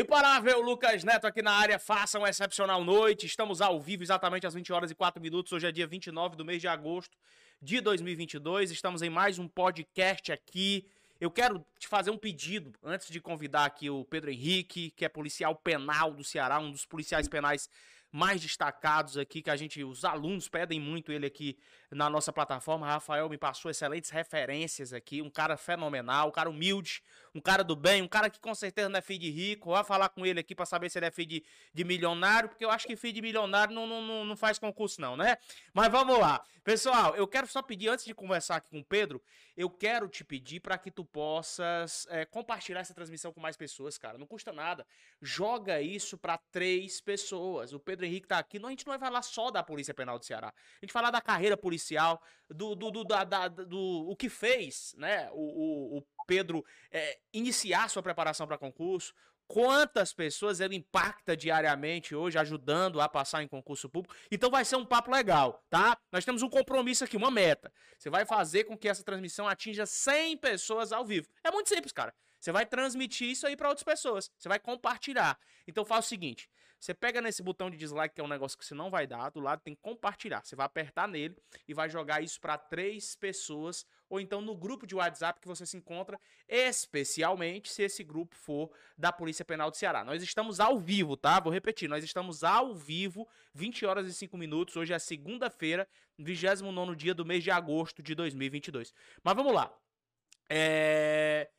Imparável Lucas Neto aqui na área, faça uma excepcional noite. Estamos ao vivo exatamente às 20 horas e 4 minutos. Hoje é dia 29 do mês de agosto de 2022. Estamos em mais um podcast aqui. Eu quero te fazer um pedido antes de convidar aqui o Pedro Henrique, que é policial penal do Ceará, um dos policiais penais mais destacados aqui, que a gente, os alunos pedem muito ele aqui na nossa plataforma. Rafael me passou excelentes referências aqui, um cara fenomenal, um cara humilde, um cara do bem, um cara que com certeza não é filho de rico. Vou falar com ele aqui para saber se ele é filho de, de milionário, porque eu acho que filho de milionário não, não, não faz concurso, não, né? Mas vamos lá. Pessoal, eu quero só pedir, antes de conversar aqui com o Pedro, eu quero te pedir para que tu possas é, compartilhar essa transmissão com mais pessoas, cara. Não custa nada. Joga isso para três pessoas. O Pedro Henrique tá aqui. A gente não vai falar só da Polícia Penal do Ceará. A gente falar da carreira policial, do, do, do, da, da, do o que fez, né? O, o, o Pedro é, iniciar sua preparação para concurso, quantas pessoas ele impacta diariamente hoje, ajudando a passar em concurso público. Então vai ser um papo legal, tá? Nós temos um compromisso aqui, uma meta. Você vai fazer com que essa transmissão atinja 100 pessoas ao vivo. É muito simples, cara. Você vai transmitir isso aí para outras pessoas. Você vai compartilhar. Então faz o seguinte: você pega nesse botão de dislike, que é um negócio que você não vai dar, do lado tem compartilhar. Você vai apertar nele e vai jogar isso para três pessoas, ou então no grupo de WhatsApp que você se encontra, especialmente se esse grupo for da Polícia Penal do Ceará. Nós estamos ao vivo, tá? Vou repetir, nós estamos ao vivo, 20 horas e 5 minutos. Hoje é segunda-feira, 29 dia do mês de agosto de 2022. Mas vamos lá. É.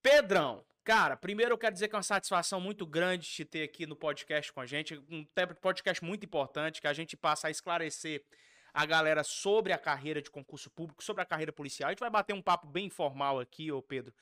Pedrão, Cara, primeiro eu quero dizer que é uma satisfação muito grande te ter aqui no podcast com a gente. Um podcast muito importante que a gente passa a esclarecer a galera sobre a carreira de concurso público, sobre a carreira policial. A gente vai bater um papo bem informal aqui, ô Pedro.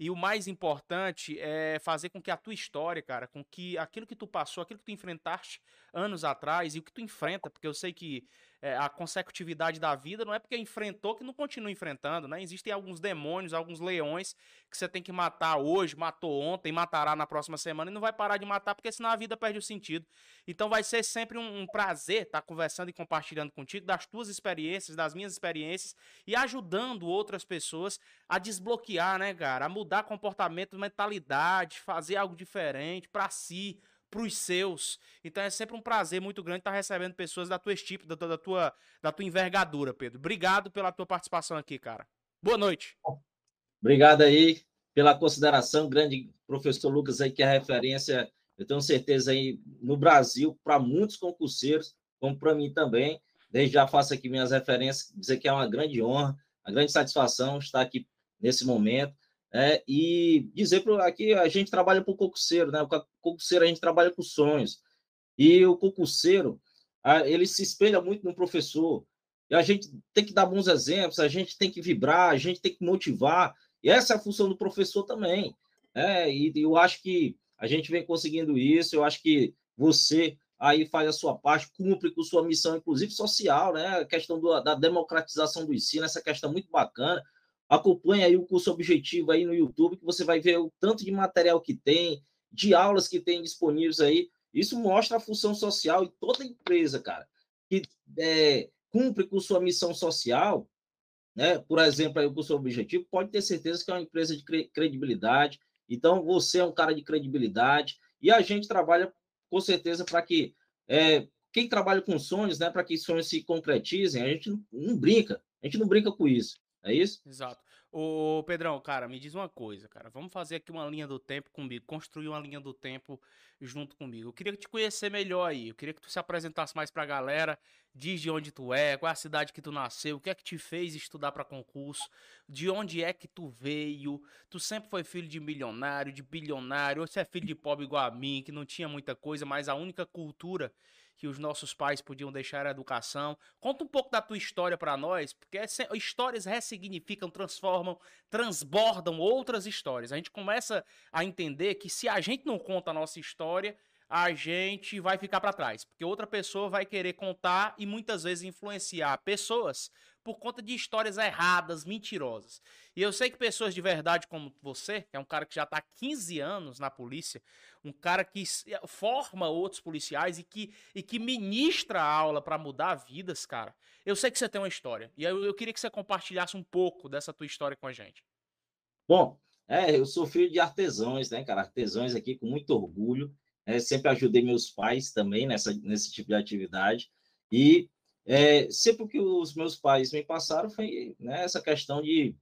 E o mais importante é fazer com que a tua história, cara, com que aquilo que tu passou, aquilo que tu enfrentaste anos atrás e o que tu enfrenta, porque eu sei que é, a consecutividade da vida não é porque enfrentou que não continua enfrentando, né? Existem alguns demônios, alguns leões que você tem que matar hoje, matou ontem, matará na próxima semana e não vai parar de matar porque senão a vida perde o sentido. Então vai ser sempre um, um prazer estar tá conversando e compartilhando contigo das tuas experiências, das minhas experiências e ajudando outras pessoas a desbloquear, né, cara? A mudar comportamento, mentalidade, fazer algo diferente para si, para os seus. Então é sempre um prazer muito grande estar recebendo pessoas da tua estipe, da, da, tua, da tua envergadura, Pedro. Obrigado pela tua participação aqui, cara. Boa noite. Obrigado aí pela consideração, grande professor Lucas aí, que é referência, eu tenho certeza aí, no Brasil, para muitos concurseiros, como para mim também. Desde já faço aqui minhas referências, dizer que é uma grande honra, uma grande satisfação estar aqui nesse momento. É, e dizer para aqui a gente trabalha para o concurseiro, né? O concurseiro a gente trabalha com sonhos. E o concurseiro, ele se espelha muito no professor. E a gente tem que dar bons exemplos, a gente tem que vibrar, a gente tem que motivar. E essa é a função do professor também. É, e eu acho que a gente vem conseguindo isso, eu acho que você aí faz a sua parte, cumpre com sua missão, inclusive social, né? A questão do, da democratização do ensino, essa questão muito bacana. Acompanhe aí o curso objetivo aí no YouTube, que você vai ver o tanto de material que tem, de aulas que tem disponíveis aí. Isso mostra a função social e toda empresa, cara, que é, cumpre com sua missão social, né? Por exemplo, aí o curso objetivo, pode ter certeza que é uma empresa de credibilidade. Então, você é um cara de credibilidade e a gente trabalha com certeza para que é, quem trabalha com sonhos, né, para que sonhos se concretizem, a gente não, não brinca, a gente não brinca com isso. É isso? Exato. Ô, Pedrão, cara, me diz uma coisa, cara. Vamos fazer aqui uma linha do tempo comigo, construir uma linha do tempo junto comigo. Eu queria te conhecer melhor aí. Eu queria que tu se apresentasse mais pra galera. Diz de onde tu é, qual é a cidade que tu nasceu, o que é que te fez estudar para concurso, de onde é que tu veio. Tu sempre foi filho de milionário, de bilionário, ou você é filho de pobre igual a mim, que não tinha muita coisa, mas a única cultura que os nossos pais podiam deixar a educação. Conta um pouco da tua história para nós, porque histórias ressignificam, transformam, transbordam outras histórias. A gente começa a entender que se a gente não conta a nossa história, a gente vai ficar para trás, porque outra pessoa vai querer contar e muitas vezes influenciar pessoas por conta de histórias erradas, mentirosas. E eu sei que pessoas de verdade como você, que é um cara que já está há 15 anos na polícia, um cara que forma outros policiais e que, e que ministra aula para mudar vidas, cara, eu sei que você tem uma história. E eu, eu queria que você compartilhasse um pouco dessa tua história com a gente. Bom, É, eu sou filho de artesãos, né, cara? Artesãos aqui com muito orgulho. É, sempre ajudei meus pais também nessa, nesse tipo de atividade. E é, sempre que os meus pais me passaram foi né, essa questão de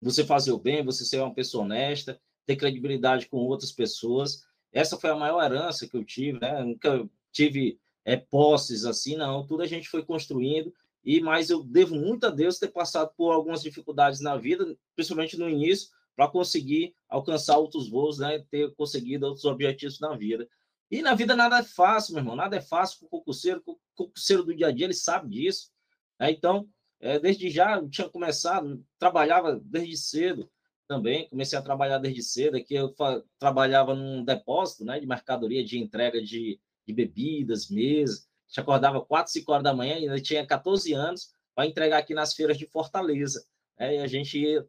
você fazer o bem, você ser uma pessoa honesta, ter credibilidade com outras pessoas. Essa foi a maior herança que eu tive, né? Nunca tive é, posses assim, não. Tudo a gente foi construindo. E mas eu devo muito a Deus ter passado por algumas dificuldades na vida, principalmente no início, para conseguir alcançar outros voos, né? Ter conseguido outros objetivos na vida. E na vida nada é fácil, meu irmão. Nada é fácil para o concurseiro. O concurseiro do dia a dia, ele sabe disso. Né? Então, é, desde já, eu tinha começado, trabalhava desde cedo também. Comecei a trabalhar desde cedo. Aqui eu trabalhava num depósito né, de mercadoria de entrega de, de bebidas, mesas. A gente acordava 4, 5 horas da manhã ainda tinha 14 anos para entregar aqui nas feiras de Fortaleza. Né? E a gente ia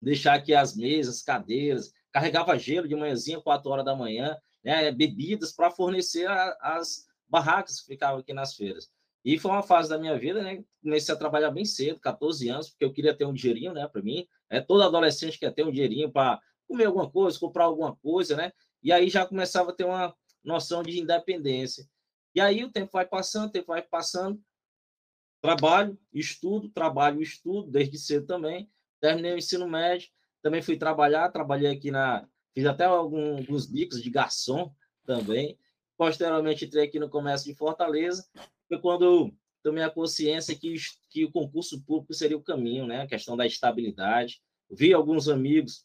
deixar aqui as mesas, cadeiras, carregava gelo de manhãzinha, 4 horas da manhã, né? bebidas para fornecer a, as barracas que ficavam aqui nas feiras. E foi uma fase da minha vida, né? Comecei a trabalhar bem cedo, 14 anos, porque eu queria ter um dinheirinho, né, para mim. É, todo adolescente quer ter um dinheirinho para comer alguma coisa, comprar alguma coisa, né? E aí já começava a ter uma noção de independência. E aí o tempo vai passando, o tempo vai passando. Trabalho, estudo, trabalho, estudo, desde cedo também. Terminei o ensino médio, também fui trabalhar, trabalhei aqui na. Fiz até alguns bicos de garçom também. Posteriormente, entrei aqui no comércio de Fortaleza. Foi quando tomei a consciência que, que o concurso público seria o caminho, né? A questão da estabilidade. Vi alguns amigos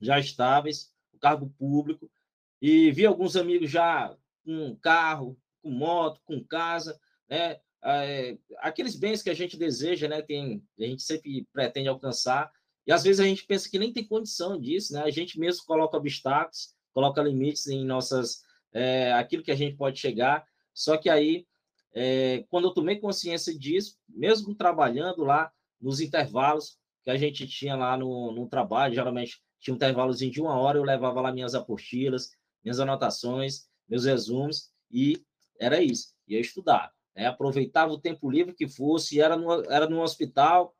já estáveis, o cargo público, e vi alguns amigos já com carro, com moto, com casa, né? É, aqueles bens que a gente deseja, né? Tem, a gente sempre pretende alcançar, e às vezes a gente pensa que nem tem condição disso, né? A gente mesmo coloca obstáculos, coloca limites em nossas, é, aquilo que a gente pode chegar, só que aí é, quando eu tomei consciência disso, mesmo trabalhando lá nos intervalos que a gente tinha lá no, no trabalho, geralmente tinha um intervalozinho de uma hora, eu levava lá minhas apostilas, minhas anotações, meus resumos, e era isso, ia estudar. Né? Aproveitava o tempo livre que fosse, era no, era no hospital,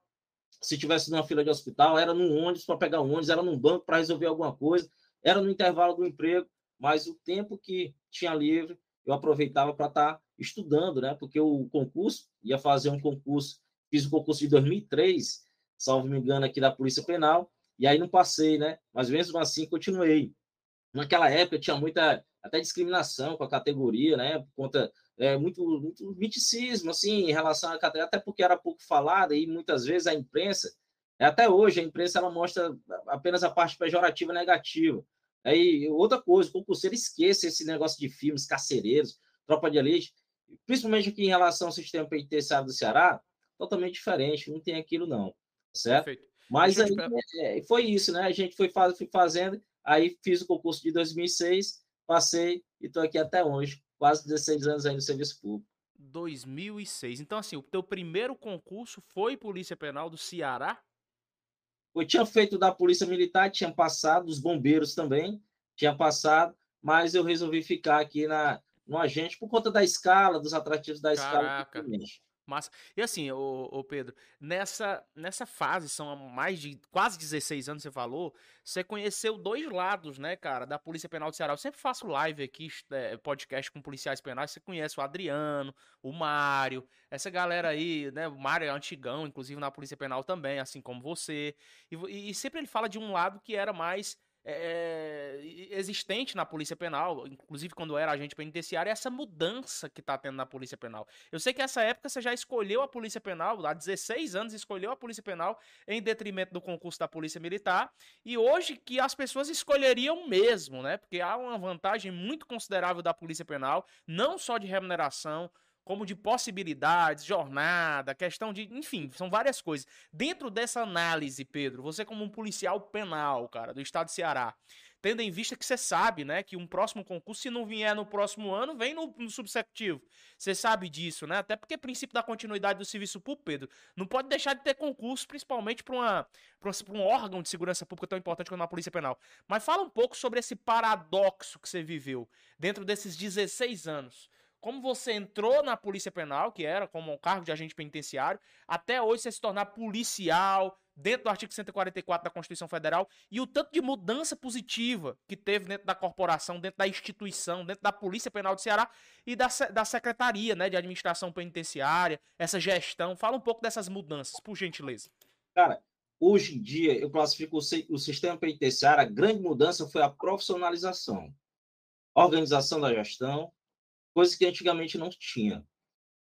se tivesse numa fila de hospital, era no ônibus para pegar ônibus, era num banco para resolver alguma coisa, era no intervalo do emprego, mas o tempo que tinha livre, eu aproveitava para estar tá estudando, né? Porque o concurso, ia fazer um concurso, fiz o concurso de 2003, salvo me engano, aqui da Polícia Penal, e aí não passei, né? Mas mesmo assim continuei. Naquela época tinha muita até discriminação com a categoria, né? Por conta é, muito, muito miticismo, assim, em relação à categoria, até porque era pouco falada e muitas vezes a imprensa, até hoje a imprensa ela mostra apenas a parte pejorativa negativa. Aí outra coisa, o concurseiro esqueça esse negócio de filmes carcereiros, tropa de elite principalmente aqui em relação ao sistema penitenciário do Ceará, totalmente diferente, não tem aquilo não, certo? Perfeito. Mas aí, é, foi isso, né? A gente foi, faz, foi fazendo, aí fiz o concurso de 2006, passei e estou aqui até hoje, quase 16 anos aí no serviço público. 2006. Então, assim, o teu primeiro concurso foi Polícia Penal do Ceará? Eu tinha feito da Polícia Militar, tinha passado, dos bombeiros também, tinha passado, mas eu resolvi ficar aqui na, no agente por conta da escala, dos atrativos da Caraca. escala. Massa. E assim, ô, Pedro, nessa, nessa fase, são mais de quase 16 anos, você falou, você conheceu dois lados, né, cara, da Polícia Penal do Ceará. Eu sempre faço live aqui, é, podcast com policiais penais, você conhece o Adriano, o Mário, essa galera aí, né, o Mário é antigão, inclusive na Polícia Penal também, assim como você. E, e sempre ele fala de um lado que era mais é, é existente na Polícia Penal, inclusive quando era agente penitenciário, é essa mudança que está tendo na Polícia Penal. Eu sei que essa época você já escolheu a Polícia Penal, há 16 anos escolheu a Polícia Penal em detrimento do concurso da Polícia Militar, e hoje que as pessoas escolheriam mesmo, né? Porque há uma vantagem muito considerável da Polícia Penal, não só de remuneração, como de possibilidades, jornada, questão de, enfim, são várias coisas. Dentro dessa análise, Pedro, você como um policial penal, cara, do estado de Ceará, tendo em vista que você sabe, né, que um próximo concurso, se não vier no próximo ano, vem no, no subsecutivo. Você sabe disso, né? Até porque princípio da continuidade do serviço público, Pedro, não pode deixar de ter concurso, principalmente para um órgão de segurança pública tão importante quanto a Polícia Penal. Mas fala um pouco sobre esse paradoxo que você viveu dentro desses 16 anos como você entrou na Polícia Penal, que era como um cargo de agente penitenciário, até hoje você se tornar policial, dentro do artigo 144 da Constituição Federal e o tanto de mudança positiva que teve dentro da corporação, dentro da instituição, dentro da Polícia Penal do Ceará e da, da Secretaria né, de Administração Penitenciária, essa gestão. Fala um pouco dessas mudanças, por gentileza. Cara, hoje em dia, eu classifico o, o sistema penitenciário, a grande mudança foi a profissionalização, organização da gestão, coisa que antigamente não tinha.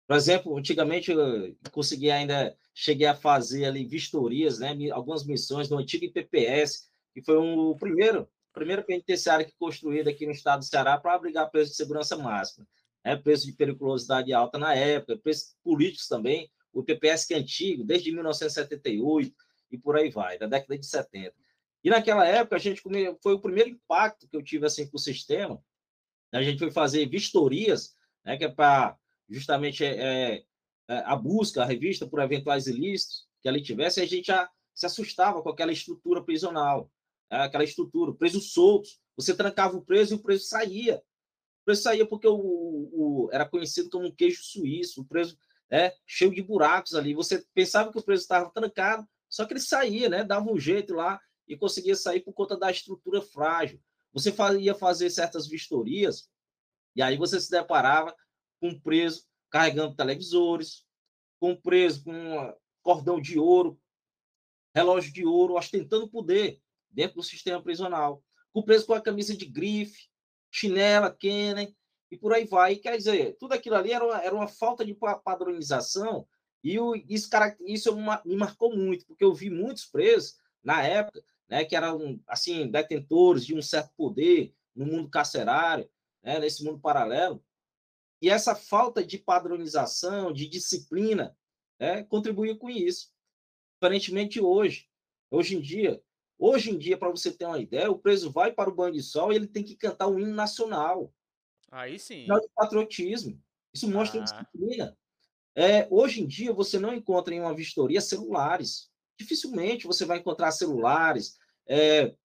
Por exemplo, antigamente eu consegui ainda, cheguei a fazer ali vistorias, né, algumas missões no antigo IPPS, que foi um, o primeiro, primeiro penitenciário que construído aqui no estado do Ceará para abrigar presos de segurança máxima, né, presos de periculosidade alta na época, presos políticos também, o IPPS que é antigo, desde 1978 e por aí vai, da década de 70. E naquela época a gente foi o primeiro impacto que eu tive assim com o sistema. A gente foi fazer vistorias, né, que é para justamente é, é, é, a busca, a revista por eventuais ilícitos que ali tivesse, a gente já se assustava com aquela estrutura prisional, né? aquela estrutura, presos soltos. Você trancava o preso e o preso saía. O preso saía porque o, o era conhecido como um queijo suíço, o preso é, cheio de buracos ali. Você pensava que o preso estava trancado, só que ele saía, né? dava um jeito lá e conseguia sair por conta da estrutura frágil. Você ia fazer certas vistorias e aí você se deparava com preso carregando televisores, com preso com cordão de ouro, relógio de ouro, ostentando poder dentro do sistema prisional, com preso com a camisa de grife, chinela, Kenner, e por aí vai. Quer dizer, tudo aquilo ali era uma, era uma falta de padronização, e o, isso, isso me marcou muito, porque eu vi muitos presos na época, né, que eram assim detentores de um certo poder no mundo carcerário, né, nesse mundo paralelo, e essa falta de padronização, de disciplina, né, contribuiu com isso. Diferentemente hoje. Hoje em dia, hoje em dia, para você ter uma ideia, o preso vai para o banho de sol e ele tem que cantar o hino nacional. Aí sim. Sinal de patriotismo. Isso mostra ah. disciplina. É, hoje em dia, você não encontra em uma vistoria celulares. Dificilmente você vai encontrar celulares, é,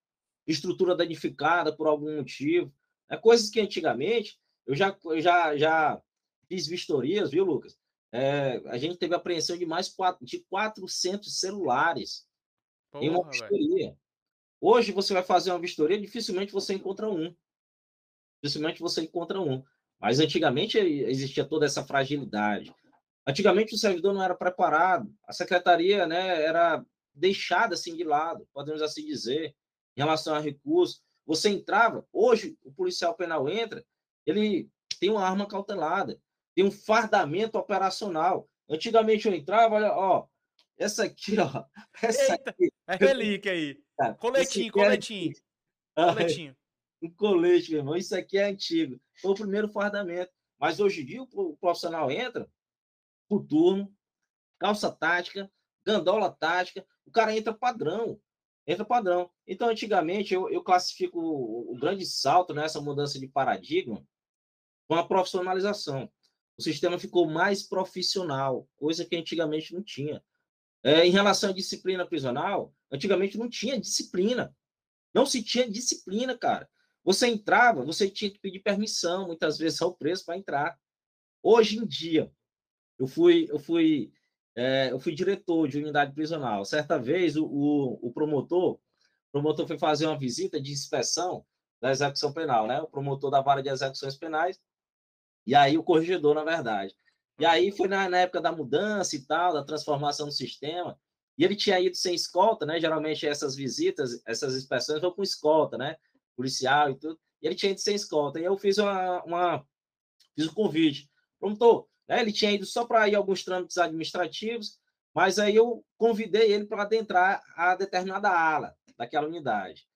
estrutura danificada por algum motivo. É, coisas que antigamente eu já, eu já, já fiz vistorias, viu, Lucas? É, a gente teve apreensão de mais quatro, de 400 celulares Porra, em uma vistoria. Véio. Hoje você vai fazer uma vistoria, dificilmente você encontra um. Dificilmente você encontra um. Mas antigamente existia toda essa fragilidade. Antigamente o servidor não era preparado, a secretaria né, era deixada assim de lado, podemos assim dizer, em relação a recursos. Você entrava, hoje o policial penal entra, ele tem uma arma cautelada, tem um fardamento operacional. Antigamente eu entrava, olha, ó, essa aqui, ó. Essa Eita, aqui. É relíquia aí. Coletinho, coletinho. É... Coletinho. Um colete, meu irmão. Isso aqui é antigo. Foi o primeiro fardamento. Mas hoje em dia o profissional entra turno, calça tática, gandola tática, o cara entra padrão. Entra padrão. Então, antigamente, eu, eu classifico o, o grande salto nessa mudança de paradigma com a profissionalização. O sistema ficou mais profissional, coisa que antigamente não tinha. É, em relação à disciplina prisional, antigamente não tinha disciplina. Não se tinha disciplina, cara. Você entrava, você tinha que pedir permissão, muitas vezes, ao preço para entrar. Hoje em dia, eu fui, eu fui, é, eu fui diretor de unidade prisional. Certa vez, o, o, o promotor, o promotor foi fazer uma visita de inspeção da execução penal, né? O promotor da vara de execuções penais e aí o corregedor, na verdade. E aí foi na, na, época da mudança e tal, da transformação do sistema. E ele tinha ido sem escolta, né? Geralmente essas visitas, essas inspeções vão com escolta, né? Policial e tudo. E ele tinha ido sem escolta. E eu fiz uma, uma fiz um convite. Promotor, né? Ele tinha ido só para ir alguns trâmites administrativos, mas aí eu convidei ele para adentrar a determinada ala daquela unidade.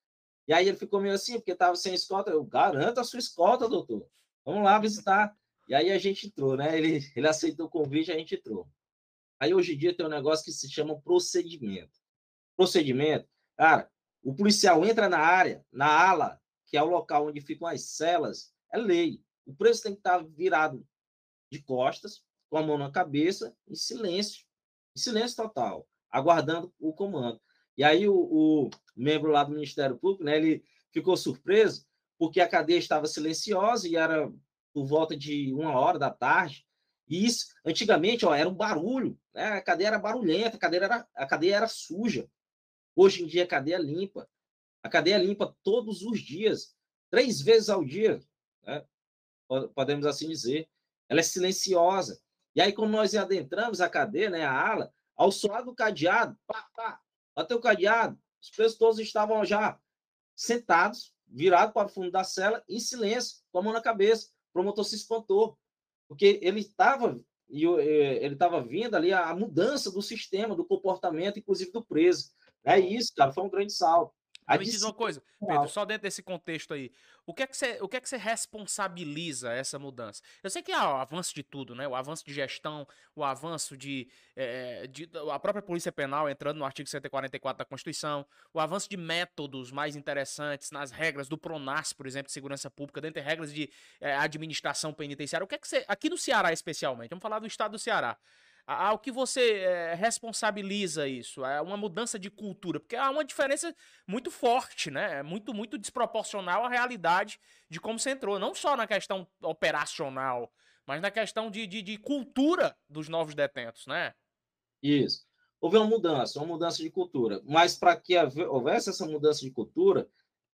E aí ele ficou meio assim, porque estava sem escolta. Eu garanto a sua escolta, doutor. Vamos lá visitar. E aí a gente entrou, né? Ele, ele aceitou o convite, a gente entrou. Aí hoje em dia tem um negócio que se chama procedimento. Procedimento, cara, o policial entra na área, na ala, que é o local onde ficam as celas, é lei. O preso tem que estar virado de costas, com a mão na cabeça, em silêncio, em silêncio total, aguardando o comando. E aí o, o membro lá do Ministério Público, né, ele ficou surpreso, porque a cadeia estava silenciosa e era por volta de uma hora da tarde. E isso, antigamente, ó, era um barulho, né? a cadeia era barulhenta, a cadeia era, a cadeia era suja. Hoje em dia a cadeia é limpa. A cadeia é limpa todos os dias, três vezes ao dia, né? podemos assim dizer. Ela é silenciosa. E aí, quando nós adentramos a cadeia, né, a ala, ao soar do cadeado, pá, pá, até o cadeado, os presos todos estavam já sentados, virados para o fundo da cela, em silêncio, com a mão na cabeça. O promotor se espantou, porque ele estava e ele estava vindo ali a, mudança do sistema, do comportamento, inclusive do preso. É isso, cara, foi um grande salto. A Me diz uma coisa, Pedro, só dentro desse contexto aí, o que é que você, o que é que você responsabiliza essa mudança? Eu sei que há o avanço de tudo, né? O avanço de gestão, o avanço de, é, de a própria Polícia Penal entrando no artigo 144 da Constituição, o avanço de métodos mais interessantes nas regras do Pronas, por exemplo, de segurança pública, dentre regras de é, administração penitenciária. O que é que você, aqui no Ceará especialmente, vamos falar do estado do Ceará ao que você é, responsabiliza isso? É uma mudança de cultura? Porque há uma diferença muito forte, né? É muito, muito desproporcional à realidade de como você entrou. Não só na questão operacional, mas na questão de, de, de cultura dos novos detentos, né? Isso. Houve uma mudança, uma mudança de cultura. Mas para que houvesse essa mudança de cultura,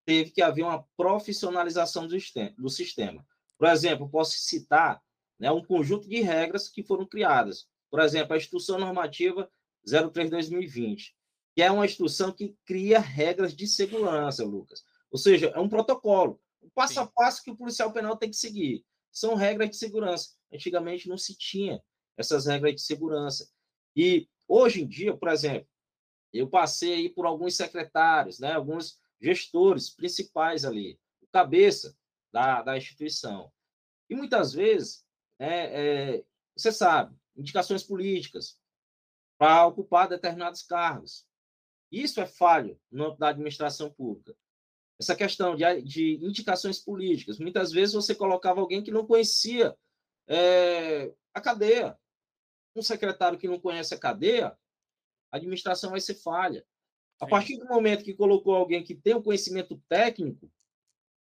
teve que haver uma profissionalização do sistema. Por exemplo, posso citar né, um conjunto de regras que foram criadas por exemplo, a Instrução Normativa 03-2020, que é uma instrução que cria regras de segurança, Lucas. Ou seja, é um protocolo, um passo Sim. a passo que o policial penal tem que seguir. São regras de segurança. Antigamente não se tinha essas regras de segurança. E hoje em dia, por exemplo, eu passei aí por alguns secretários, né, alguns gestores principais ali, o cabeça da, da instituição. E muitas vezes, é, é, você sabe, indicações políticas para ocupar determinados cargos. Isso é falho no, da administração pública. Essa questão de, de, indicações políticas. Muitas vezes você colocava alguém que não conhecia é, a cadeia. Um secretário que não conhece a cadeia, a administração vai ser falha. A partir do momento que colocou alguém que tem o um conhecimento técnico,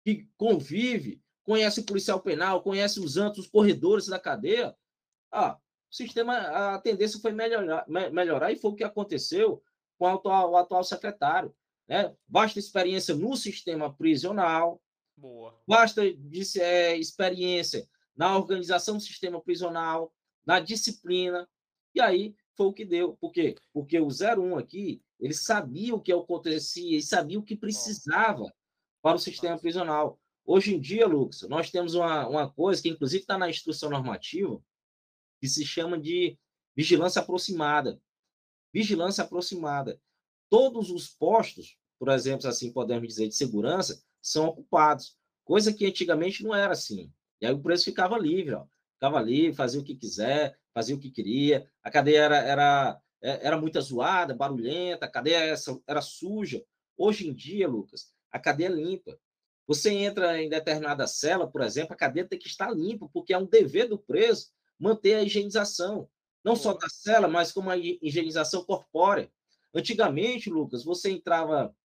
que convive, conhece o policial penal, conhece os antos, os corredores da cadeia, ah, o sistema, a tendência foi melhorar, melhorar e foi o que aconteceu com o atual, o atual secretário. Né? Basta experiência no sistema prisional, Boa. basta é, experiência na organização do sistema prisional, na disciplina, e aí foi o que deu. Por quê? Porque o 01 aqui, ele sabia o que acontecia e sabia o que precisava para o sistema prisional. Hoje em dia, Lucas, nós temos uma, uma coisa que, inclusive, está na instrução normativa, que se chama de vigilância aproximada. Vigilância aproximada. Todos os postos, por exemplo, assim podemos dizer, de segurança, são ocupados, coisa que antigamente não era assim. E aí o preço ficava livre, ó. ficava livre, fazia o que quiser, fazia o que queria. A cadeia era, era, é, era muito zoada, barulhenta, a cadeia era, era suja. Hoje em dia, Lucas, a cadeia é limpa. Você entra em determinada cela, por exemplo, a cadeia tem que estar limpa, porque é um dever do preso manter a higienização, não só da cela, mas como a higienização corpórea. Antigamente, Lucas, você entrava,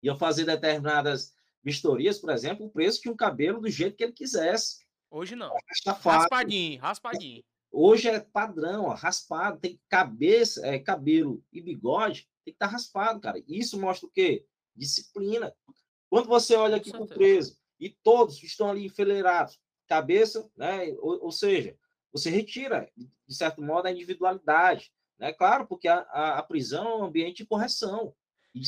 ia fazer determinadas vistorias, por exemplo, o preço tinha um cabelo do jeito que ele quisesse. Hoje não. Raspadinho, raspadinho. Hoje é padrão, ó, raspado, tem cabeça, é, cabelo e bigode, tem que estar tá raspado, cara. Isso mostra o quê? Disciplina. Quando você olha aqui para o preso e todos estão ali enfileirados, cabeça, né? Ou, ou seja, você retira, de certo modo, a individualidade. Né? Claro, porque a, a, a prisão é um ambiente de correção.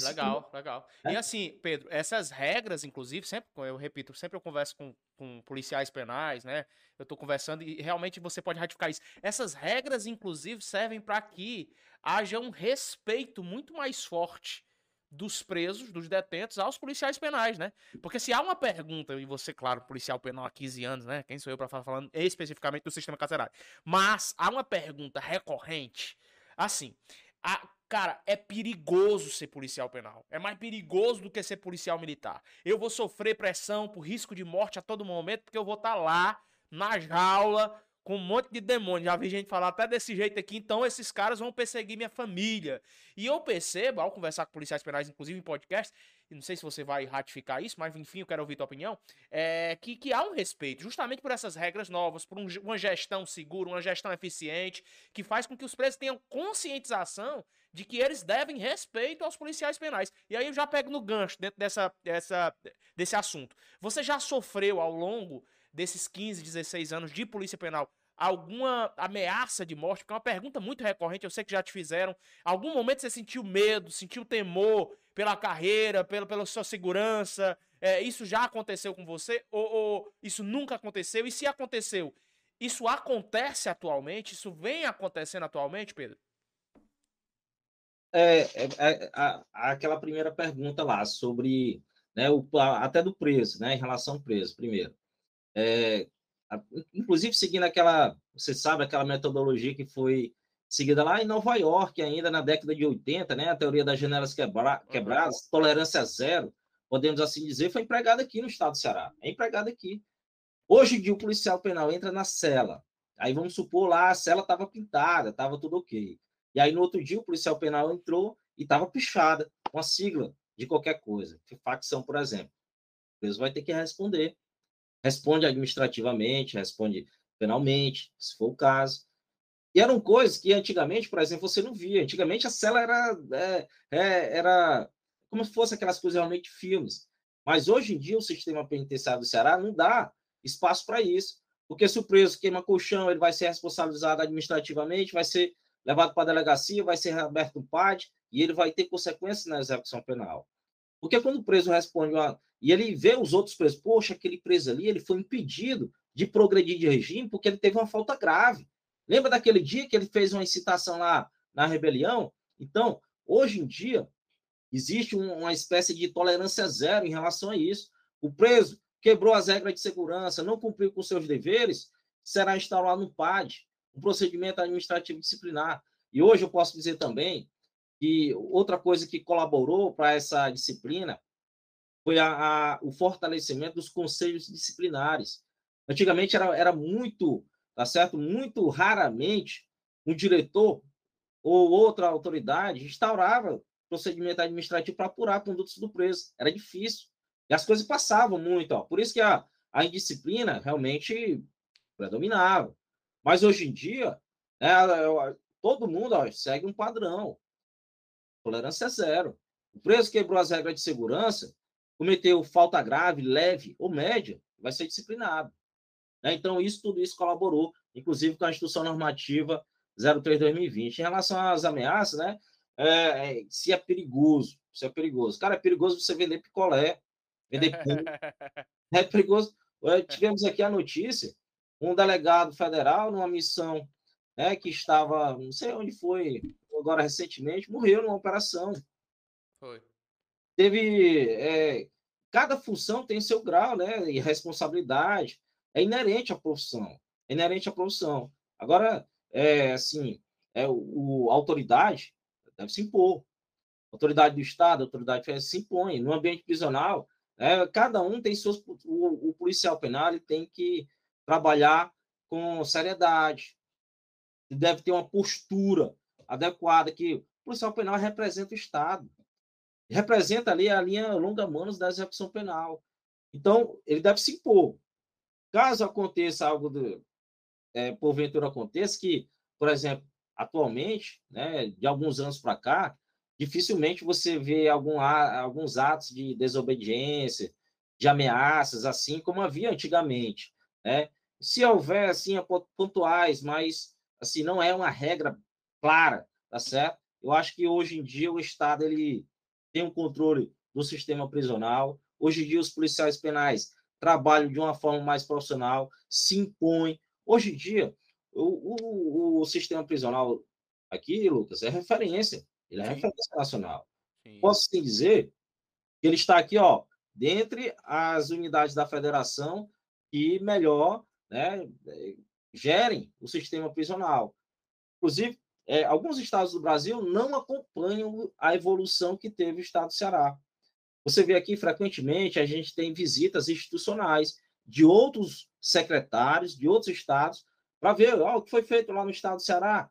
Legal, legal. É. E assim, Pedro, essas regras, inclusive, sempre, eu repito, sempre eu converso com, com policiais penais, né? Eu estou conversando e realmente você pode ratificar isso. Essas regras, inclusive, servem para que haja um respeito muito mais forte dos presos, dos detentos, aos policiais penais, né? Porque se há uma pergunta, e você, claro, policial penal há 15 anos, né? Quem sou eu para falar falando especificamente do sistema carcerário? Mas há uma pergunta recorrente, assim, a, cara, é perigoso ser policial penal. É mais perigoso do que ser policial militar. Eu vou sofrer pressão por risco de morte a todo momento, porque eu vou estar tá lá, na jaula, com um monte de demônio. Já vi gente falar até desse jeito aqui, então esses caras vão perseguir minha família. E eu percebo, ao conversar com policiais penais, inclusive em podcast, e não sei se você vai ratificar isso, mas enfim, eu quero ouvir tua opinião, é que, que há um respeito, justamente por essas regras novas, por um, uma gestão segura, uma gestão eficiente, que faz com que os presos tenham conscientização de que eles devem respeito aos policiais penais. E aí eu já pego no gancho dentro dessa, dessa, desse assunto. Você já sofreu ao longo desses 15, 16 anos de polícia penal alguma ameaça de morte? Porque é uma pergunta muito recorrente, eu sei que já te fizeram. Algum momento você sentiu medo, sentiu temor pela carreira, pela, pela sua segurança? É, isso já aconteceu com você? Ou, ou isso nunca aconteceu? E se aconteceu, isso acontece atualmente? Isso vem acontecendo atualmente, Pedro? É, é, é a, aquela primeira pergunta lá sobre né, o, até do preso, né, em relação ao preso, primeiro. É, inclusive seguindo aquela, você sabe, aquela metodologia que foi seguida lá em Nova York, ainda na década de 80, né, a teoria das janelas quebra, quebradas, uhum. tolerância zero, podemos assim dizer, foi empregada aqui no estado do Ceará, é empregada aqui. Hoje em dia, o policial penal entra na cela. Aí vamos supor lá, a cela estava pintada, estava tudo ok. E aí no outro dia, o policial penal entrou e estava pichada, com a sigla de qualquer coisa. Facção, por exemplo. O preso vai ter que responder. Responde administrativamente, responde penalmente, se for o caso. E eram coisas que antigamente, por exemplo, você não via. Antigamente a cela era, é, é, era como se fosse aquelas coisas realmente filmes. Mas hoje em dia o sistema penitenciário do Ceará não dá espaço para isso. Porque se o preso queima colchão, ele vai ser responsabilizado administrativamente, vai ser levado para a delegacia, vai ser aberto um PAD e ele vai ter consequências na execução penal. Porque quando o preso responde uma, e ele vê os outros presos, poxa, aquele preso ali, ele foi impedido de progredir de regime porque ele teve uma falta grave. Lembra daquele dia que ele fez uma incitação lá na rebelião? Então, hoje em dia, existe uma espécie de tolerância zero em relação a isso. O preso quebrou as regras de segurança, não cumpriu com seus deveres, será instalado no PAD, um procedimento administrativo disciplinar. E hoje eu posso dizer também que outra coisa que colaborou para essa disciplina foi a, a, o fortalecimento dos conselhos disciplinares. Antigamente era, era muito, tá certo? Muito raramente um diretor ou outra autoridade instaurava procedimento administrativo para apurar condutas do preso. Era difícil. E as coisas passavam muito, ó. Por isso que a, a indisciplina realmente predominava. Mas hoje em dia, né, todo mundo ó, segue um padrão. Tolerância zero. O preso quebrou as regras de segurança, cometeu falta grave, leve ou média, vai ser disciplinado. Né? Então, isso, tudo isso colaborou, inclusive com a Instrução Normativa 03-2020. Em relação às ameaças, né? É, se é perigoso, se é perigoso. Cara, é perigoso você vender picolé, vender é perigoso. Tivemos aqui a notícia, um delegado federal numa missão né, que estava, não sei onde foi, agora recentemente, morreu numa operação. Foi. Teve. É, cada função tem seu grau, né? E responsabilidade. É inerente à profissão. É inerente à profissão. Agora, é, assim, é, o, o, a autoridade deve se impor. A autoridade do Estado, autoridade se impõe. No ambiente prisional, é, cada um tem seus. O, o policial penal ele tem que trabalhar com seriedade, deve ter uma postura adequada, que o policial penal representa o Estado, representa ali a linha longa-manos da execução penal. Então, ele deve se impor. Caso aconteça algo, do, é, porventura aconteça, que, por exemplo, atualmente, né, de alguns anos para cá, dificilmente você vê algum, alguns atos de desobediência, de ameaças, assim como havia antigamente. Né? Se houver, assim, pontuais, mas assim, não é uma regra clara, tá certo? Eu acho que hoje em dia o Estado ele tem um controle do sistema prisional. Hoje em dia os policiais penais trabalham de uma forma mais profissional, se impõem. Hoje em dia o, o, o sistema prisional aqui, Lucas, é referência. Ele é Sim. referência nacional. Sim. Posso sim dizer que ele está aqui, ó, dentre as unidades da federação que melhor né, gerem o sistema prisional. Inclusive, é, alguns estados do Brasil não acompanham a evolução que teve o estado do Ceará. Você vê aqui, frequentemente, a gente tem visitas institucionais de outros secretários, de outros estados, para ver ó, o que foi feito lá no estado do Ceará,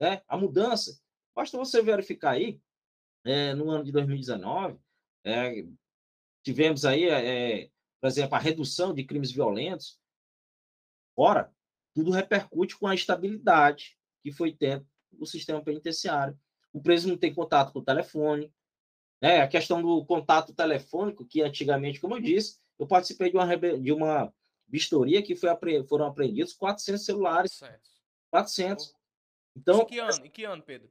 né? a mudança. Basta você verificar aí, é, no ano de 2019, é, tivemos aí, é, por exemplo, a redução de crimes violentos. Ora, tudo repercute com a estabilidade que foi tendo o sistema penitenciário. o preso não tem contato com o telefone. Né? A questão do contato telefônico, que antigamente, como eu disse, eu participei de uma, de uma vistoria que foi, foram apreendidos 400 celulares. 400. 400. Então, em que ano, em que ano Pedro?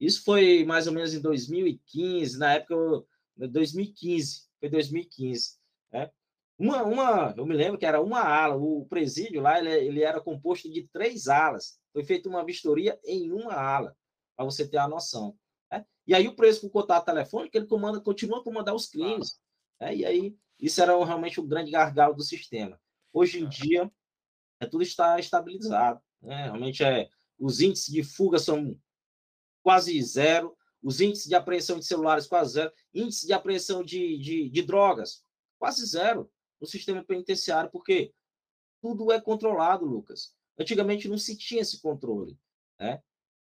Isso foi mais ou menos em 2015, na época, 2015, foi 2015. Né? Uma, uma, eu me lembro que era uma ala, o presídio lá, ele, ele era composto de três alas. Foi feita uma vistoria em uma ala, para você ter a noção. Né? E aí o preso com contato telefônico, ele comanda, continua a comandar os crimes. Né? E aí, isso era realmente o grande gargalo do sistema. Hoje em dia, é, tudo está estabilizado. Né? Realmente, é, os índices de fuga são quase zero, os índices de apreensão de celulares quase zero, índice de apreensão de, de, de drogas quase zero no sistema penitenciário, porque tudo é controlado, Lucas. Antigamente não se tinha esse controle. Né?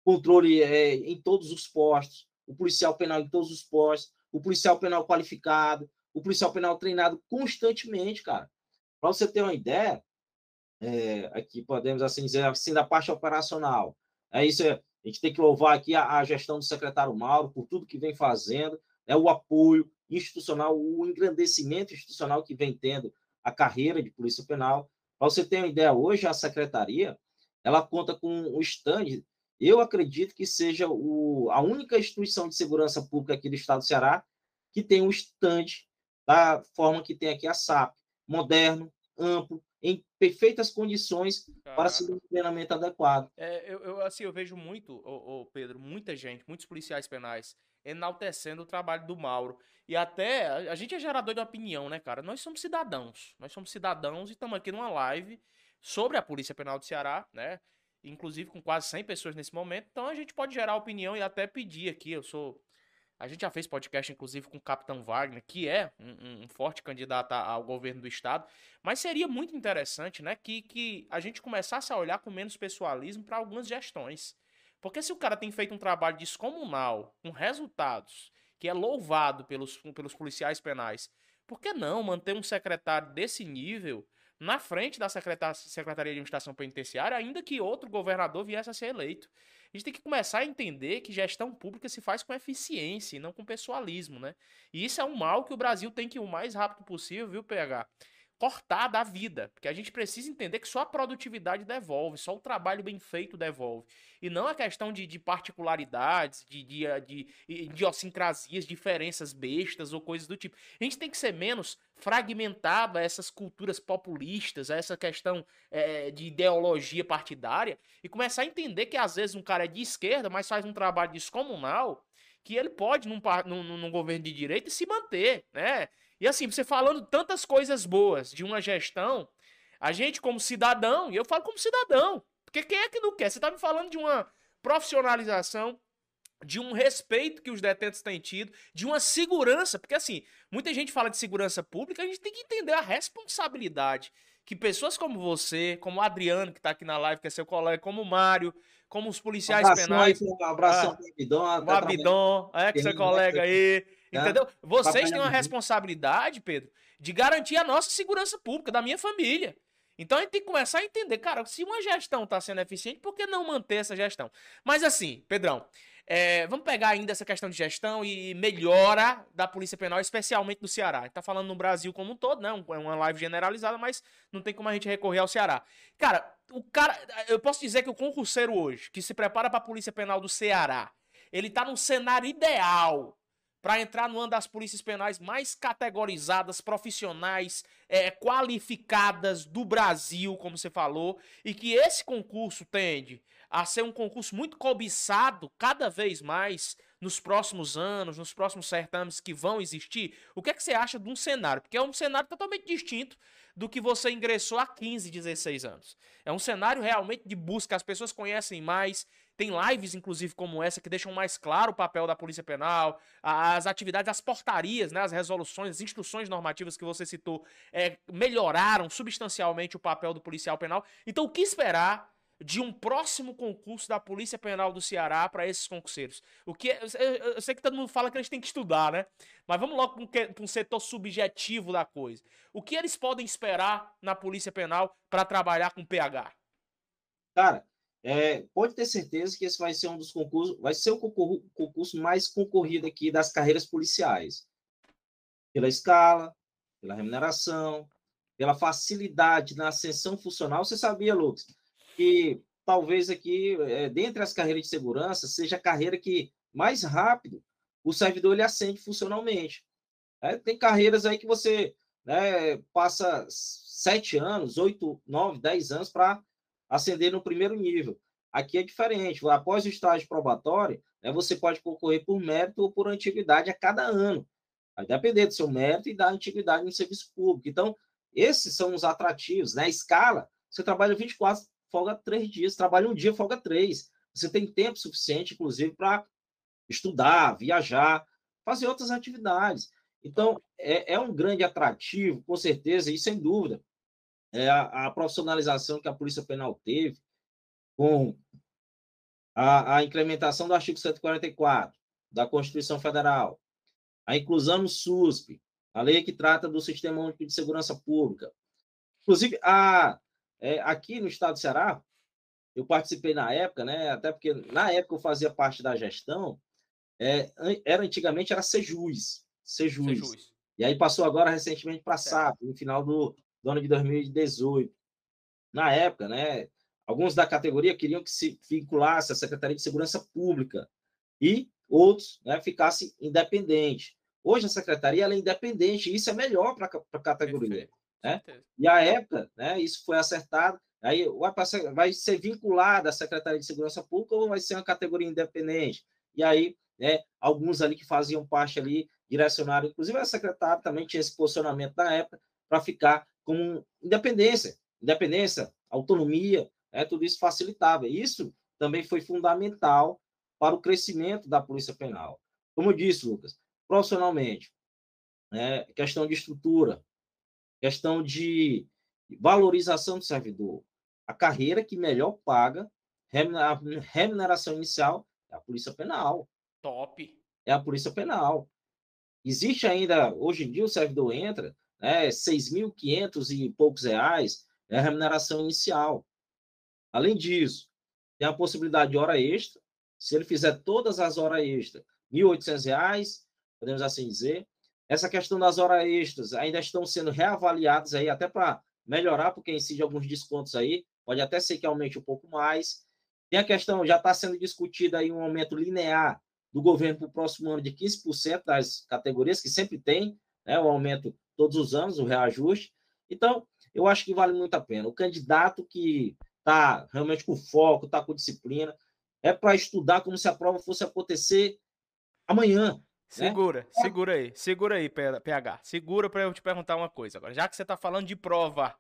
Controle é, em todos os postos, o policial penal em todos os postos, o policial penal qualificado, o policial penal treinado constantemente, cara. Para você ter uma ideia, é, aqui podemos assim dizer assim da parte operacional. É isso, a gente tem que louvar aqui a, a gestão do secretário Mauro por tudo que vem fazendo, é o apoio, institucional, o engrandecimento institucional que vem tendo a carreira de polícia penal. Para você ter uma ideia, hoje a secretaria ela conta com um stand. Eu acredito que seja o, a única instituição de segurança pública aqui do estado do Ceará que tem um stand da forma que tem aqui a SAP, moderno, amplo, em perfeitas condições Caraca. para ser um treinamento adequado. É, eu, eu, assim, eu vejo muito, ô, ô, Pedro, muita gente, muitos policiais penais enaltecendo o trabalho do Mauro. E até a gente é gerador de opinião, né, cara? Nós somos cidadãos. Nós somos cidadãos e estamos aqui numa live sobre a Polícia Penal do Ceará, né? Inclusive com quase 100 pessoas nesse momento. Então a gente pode gerar opinião e até pedir aqui. Eu sou. A gente já fez podcast, inclusive, com o Capitão Wagner, que é um, um, forte candidato ao governo do estado. Mas seria muito interessante, né, que, que a gente começasse a olhar com menos pessoalismo para algumas gestões. Porque se o cara tem feito um trabalho descomunal, com resultados, que é louvado pelos, pelos policiais penais, por que não manter um secretário desse nível na frente da Secretaria de Administração Penitenciária, ainda que outro governador viesse a ser eleito? A gente tem que começar a entender que gestão pública se faz com eficiência e não com pessoalismo, né? E isso é um mal que o Brasil tem que ir o mais rápido possível, viu, PH? Cortar da vida. Porque a gente precisa entender que só a produtividade devolve, só o trabalho bem feito devolve. E não a questão de, de particularidades, de, de, de, de idiosincrasias, diferenças bestas ou coisas do tipo. A gente tem que ser menos fragmentado a essas culturas populistas, a essa questão é, de ideologia partidária, e começar a entender que às vezes um cara é de esquerda, mas faz um trabalho descomunal, que ele pode, num, num, num governo de direita, se manter, né? E assim, você falando tantas coisas boas de uma gestão, a gente como cidadão, e eu falo como cidadão, porque quem é que não quer? Você tá me falando de uma profissionalização, de um respeito que os detentos têm tido, de uma segurança, porque assim, muita gente fala de segurança pública, a gente tem que entender a responsabilidade que pessoas como você, como o Adriano, que está aqui na live, que é seu colega, como o Mário, como os policiais um penais. Aí, um abração ah, Abidon. O Abidon, é, que seu colega aí. Né? Entendeu? Vocês têm uma responsabilidade, Pedro, de garantir a nossa segurança pública, da minha família. Então a gente tem que começar a entender, cara, se uma gestão está sendo eficiente, por que não manter essa gestão? Mas assim, Pedrão, é, vamos pegar ainda essa questão de gestão e melhora da Polícia Penal, especialmente no Ceará. A gente tá falando no Brasil como um todo, né? É uma live generalizada, mas não tem como a gente recorrer ao Ceará. Cara, o cara. Eu posso dizer que o concurseiro hoje, que se prepara para a Polícia Penal do Ceará, ele tá num cenário ideal para entrar numa das polícias penais mais categorizadas, profissionais, é, qualificadas do Brasil, como você falou, e que esse concurso tende a ser um concurso muito cobiçado cada vez mais nos próximos anos, nos próximos certames que vão existir. O que é que você acha de um cenário? Porque é um cenário totalmente distinto do que você ingressou há 15, 16 anos. É um cenário realmente de busca, as pessoas conhecem mais, tem lives, inclusive, como essa, que deixam mais claro o papel da Polícia Penal, as atividades, as portarias, né, as resoluções, as instruções normativas que você citou, é, melhoraram substancialmente o papel do policial penal. Então, o que esperar de um próximo concurso da Polícia Penal do Ceará para esses concurseiros. O que é, eu, eu, sei que todo mundo fala que eles têm que estudar, né? Mas vamos logo para um setor subjetivo da coisa. O que eles podem esperar na Polícia Penal para trabalhar com PH? Cara, é, pode ter certeza que esse vai ser um dos concursos, vai ser o concurso, mais concorrido aqui das carreiras policiais. Pela escala, pela remuneração, pela facilidade na ascensão funcional. Você sabia, Lucas, que talvez aqui, é, dentre as carreiras de segurança, seja a carreira que mais rápido o servidor ele ascende funcionalmente. É, tem carreiras aí que você né, passa sete anos, oito, nove, dez anos para ascender no primeiro nível. Aqui é diferente. Após o estágio probatório, né, você pode concorrer por mérito ou por antiguidade a cada ano. Vai depender do seu mérito e da antiguidade no serviço público. Então, esses são os atrativos. Né? A escala, você trabalha 24, folga três dias. Trabalha um dia, folga três. Você tem tempo suficiente, inclusive, para estudar, viajar, fazer outras atividades. Então, é, é, um grande atrativo, com certeza, e sem dúvida, é a, a profissionalização que a Polícia Penal teve com a, a incrementação do artigo 144 da Constituição Federal, a inclusão no SUSP, a lei que trata do Sistema Único de Segurança Pública. Inclusive, a, é, aqui no estado do Ceará, eu participei na época, né, até porque na época eu fazia parte da gestão, é, era antigamente era Sejus, Sejus. E aí passou agora recentemente para SAP, no final do, do ano de 2018. Na época, né, Alguns da categoria queriam que se vinculasse à Secretaria de Segurança Pública e outros né, ficassem independentes. Hoje a secretaria é independente, isso é melhor para a categoria. Né? E a época, né, isso foi acertado, aí vai ser vinculada à Secretaria de Segurança Pública ou vai ser uma categoria independente? E aí, né, alguns ali que faziam parte ali, direcionaram, inclusive a secretária também tinha esse posicionamento na época, para ficar com independência, independência, autonomia, né, tudo isso facilitava. Isso também foi fundamental para o crescimento da Polícia Penal. Como eu disse, Lucas, profissionalmente, né, questão de estrutura, questão de valorização do servidor, a carreira que melhor paga, a remuneração inicial é a Polícia Penal. Top. É a Polícia Penal. Existe ainda, hoje em dia, o servidor entra, né, 6.500 e poucos reais é a remuneração inicial. Além disso, tem a possibilidade de hora extra. Se ele fizer todas as horas extras, R$ 1.800, podemos assim dizer. Essa questão das horas extras ainda estão sendo reavaliadas aí, até para melhorar, porque incide alguns descontos aí. Pode até ser que aumente um pouco mais. Tem a questão, já está sendo discutida aí um aumento linear do governo para o próximo ano de 15% das categorias, que sempre tem, né, o aumento todos os anos, o reajuste. Então, eu acho que vale muito a pena. O candidato que está realmente com foco, está com disciplina. É para estudar como se a prova fosse acontecer amanhã. Né? Segura, né? segura aí, segura aí, PH. Segura para eu te perguntar uma coisa agora. Já que você está falando de prova,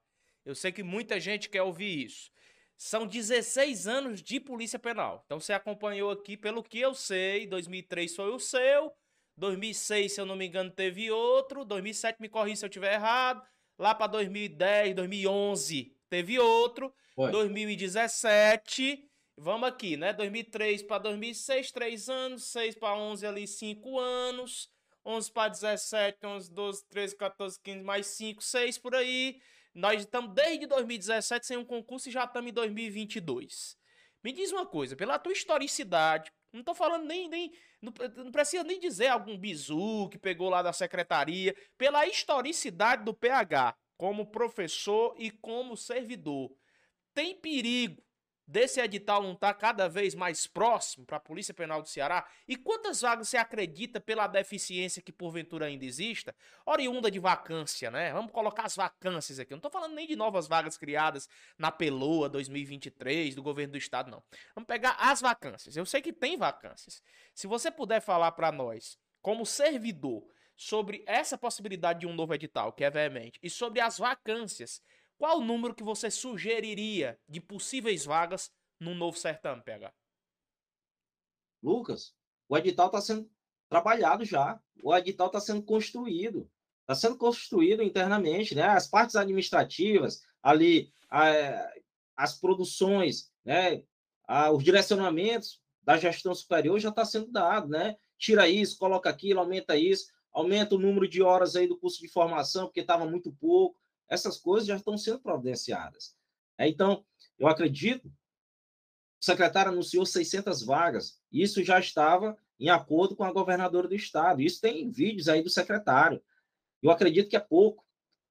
eu sei que muita gente quer ouvir isso. São 16 anos de Polícia Penal. Então você acompanhou aqui, pelo que eu sei, 2003 foi o seu, 2006, se eu não me engano, teve outro, 2007 me corri se eu estiver errado, lá para 2010, 2011 teve outro, foi. 2017, vamos aqui, né? 2003 para 2006, 3 anos, 6 para 11 ali, 5 anos, 11 para 17, 11, 12, 13, 14, 15, mais 5, 6 por aí. Nós estamos desde 2017 sem um concurso e já estamos em 2022. Me diz uma coisa, pela tua historicidade, não estou falando nem, nem não, não, precisa nem dizer algum bizu que pegou lá da secretaria, pela historicidade do PH como professor e como servidor. Tem perigo desse edital não estar tá cada vez mais próximo para a Polícia Penal do Ceará? E quantas vagas você acredita pela deficiência que porventura ainda exista? Oriunda de vacância, né? Vamos colocar as vacâncias aqui. Não estou falando nem de novas vagas criadas na Peloa 2023 do governo do estado, não. Vamos pegar as vacâncias. Eu sei que tem vacâncias. Se você puder falar para nós, como servidor, sobre essa possibilidade de um novo edital, que é veemente, e sobre as vacâncias qual o número que você sugeriria de possíveis vagas no novo certame, PH? Lucas, o edital está sendo trabalhado já. O edital está sendo construído. Está sendo construído internamente, né? As partes administrativas, ali, a, as produções, né? A, os direcionamentos da gestão superior já está sendo dado, né? Tira isso, coloca aquilo, aumenta isso, aumenta o número de horas aí do curso de formação, porque estava muito pouco essas coisas já estão sendo providenciadas. É, então, eu acredito, o secretário anunciou 600 vagas. Isso já estava em acordo com a governadora do estado. Isso tem vídeos aí do secretário. Eu acredito que é pouco,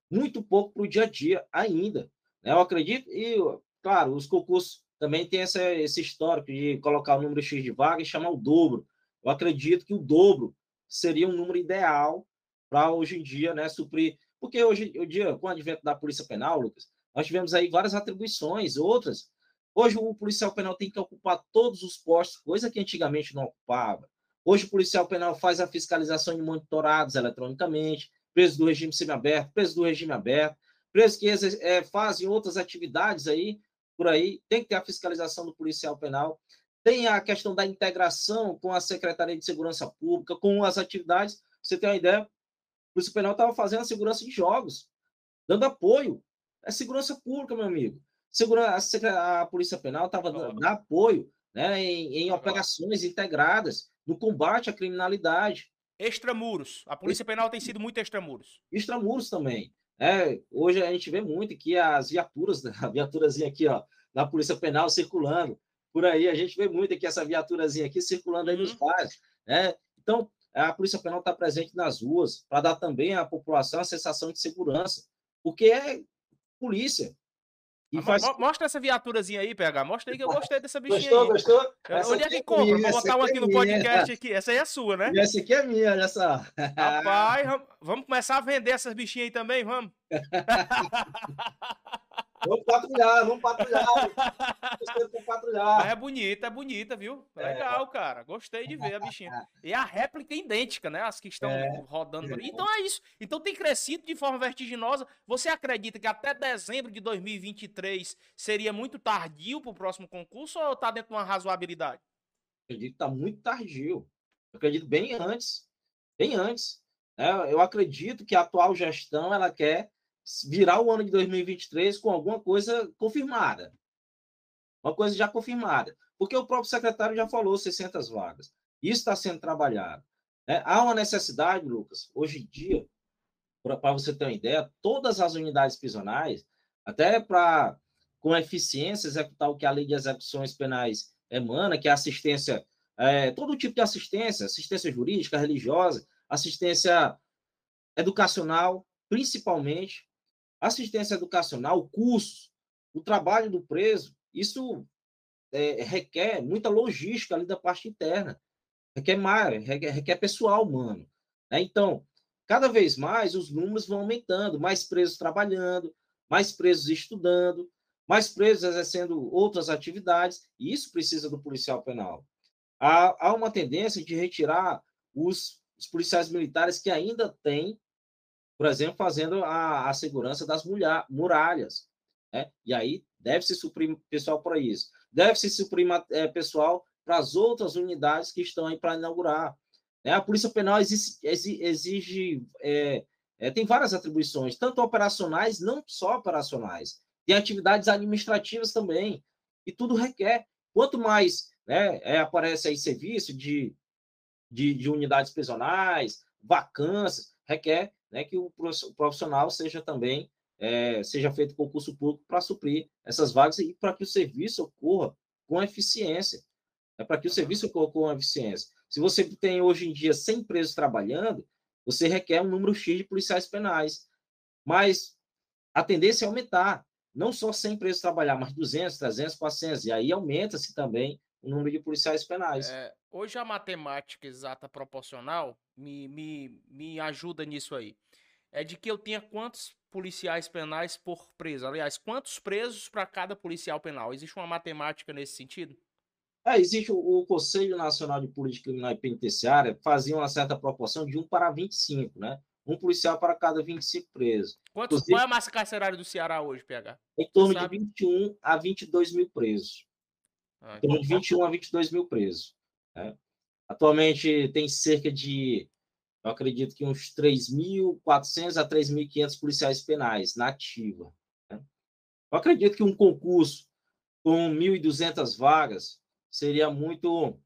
muito pouco para o dia a dia ainda. Né? Eu acredito, e, claro, os concursos também têm essa, esse histórico de colocar o número X de vagas e chamar o dobro. Eu acredito que o dobro seria um número ideal para hoje em dia né, suprir. Porque hoje em dia, com o advento da Polícia Penal, Lucas, nós tivemos aí várias atribuições, outras. Hoje o policial penal tem que ocupar todos os postos, coisa que antigamente não ocupava. Hoje o policial penal faz a fiscalização de monitorados eletronicamente, presos do regime semiaberto, presos do regime aberto, presos que é, fazem outras atividades aí, por aí, tem que ter a fiscalização do policial penal. Tem a questão da integração com a Secretaria de Segurança Pública, com as atividades. Você tem uma ideia? Polícia Penal estava fazendo a segurança de jogos, dando apoio. É segurança pública, meu amigo. Segura, a, a Polícia Penal estava dando apoio né, em, em operações integradas no combate à criminalidade. Extramuros. A Polícia Penal tem sido muito extramuros. Extramuros também. É, hoje a gente vê muito que as viaturas, a viaturazinha aqui, ó, da Polícia Penal circulando, por aí, a gente vê muito aqui essa viaturazinha aqui circulando aí nos uhum. bares, né? Então, a Polícia Penal está presente nas ruas para dar também à população a sensação de segurança, porque é polícia. E faz... Mostra essa viaturazinha aí, PH. Mostra aí que eu gostei dessa bichinha gostou, aí. Gostou, gostou? Onde é que é compra? Vou botar uma aqui é no podcast aqui. Essa aí é sua, né? E essa aqui é minha, olha só. Rapaz, vamos começar a vender essas bichinhas aí também, vamos? Vamos patrulhar, vamos patrulhar. patrulhar. Mas é bonita, é bonita, viu? É. Legal, é. cara. Gostei de ver a bichinha. E a réplica é idêntica, né? As que estão é. rodando. É. Então é isso. Então tem crescido de forma vertiginosa. Você acredita que até dezembro de 2023 seria muito tardio para o próximo concurso ou está dentro de uma razoabilidade? Eu acredito que está muito tardio. Eu acredito bem antes. Bem antes. É, eu acredito que a atual gestão ela quer virar o ano de 2023 com alguma coisa confirmada. Uma coisa já confirmada. Porque o próprio secretário já falou 600 vagas. Isso está sendo trabalhado. É, há uma necessidade, Lucas, hoje em dia, para você ter uma ideia, todas as unidades prisionais, até para, com eficiência, executar o que a lei de execuções penais emana, que é assistência, é, todo tipo de assistência, assistência jurídica, religiosa, assistência educacional, principalmente, assistência educacional, curso, o trabalho do preso, isso é, requer muita logística ali da parte interna, requer mais, requer, requer pessoal humano. Né? Então, cada vez mais os números vão aumentando, mais presos trabalhando, mais presos estudando, mais presos exercendo outras atividades, e isso precisa do policial penal. Há, há uma tendência de retirar os, os policiais militares que ainda têm por exemplo, fazendo a, a segurança das muralhas. Né? E aí deve-se suprir pessoal para isso. Deve-se suprir é, pessoal para as outras unidades que estão aí para inaugurar. Né? A Polícia Penal exige, exige é, é, tem várias atribuições, tanto operacionais, não só operacionais, tem atividades administrativas também, e tudo requer. Quanto mais né, é, aparece aí serviço de, de, de unidades prisionais, vacâncias, requer né, que o profissional seja também é, seja feito concurso público para suprir essas vagas e para que o serviço ocorra com eficiência. É para que o serviço ocorra com eficiência. Se você tem hoje em dia 100 presos trabalhando, você requer um número X de policiais penais. Mas a tendência é aumentar. Não só 100 presos trabalhar, mas 200, 300, 400. E aí aumenta-se também o número de policiais penais. É, hoje a matemática exata proporcional me, me, me ajuda nisso aí. É de que eu tenha quantos policiais penais por preso. Aliás, quantos presos para cada policial penal? Existe uma matemática nesse sentido? É, existe o, o, Conselho Nacional de Política Criminal e Penitenciária, fazia uma certa proporção de 1 para 25, né? Um policial para cada 25 presos. Quantos, qual é a massa carcerária do Ceará hoje, PH? Em torno de 21 a 22 mil presos. Ah, então, de 21 a 22 mil presos. Né? Atualmente tem cerca de, eu acredito que uns 3.400 a 3.500 policiais penais na ativa. Né? Eu acredito que um concurso com 1.200 vagas seria muito,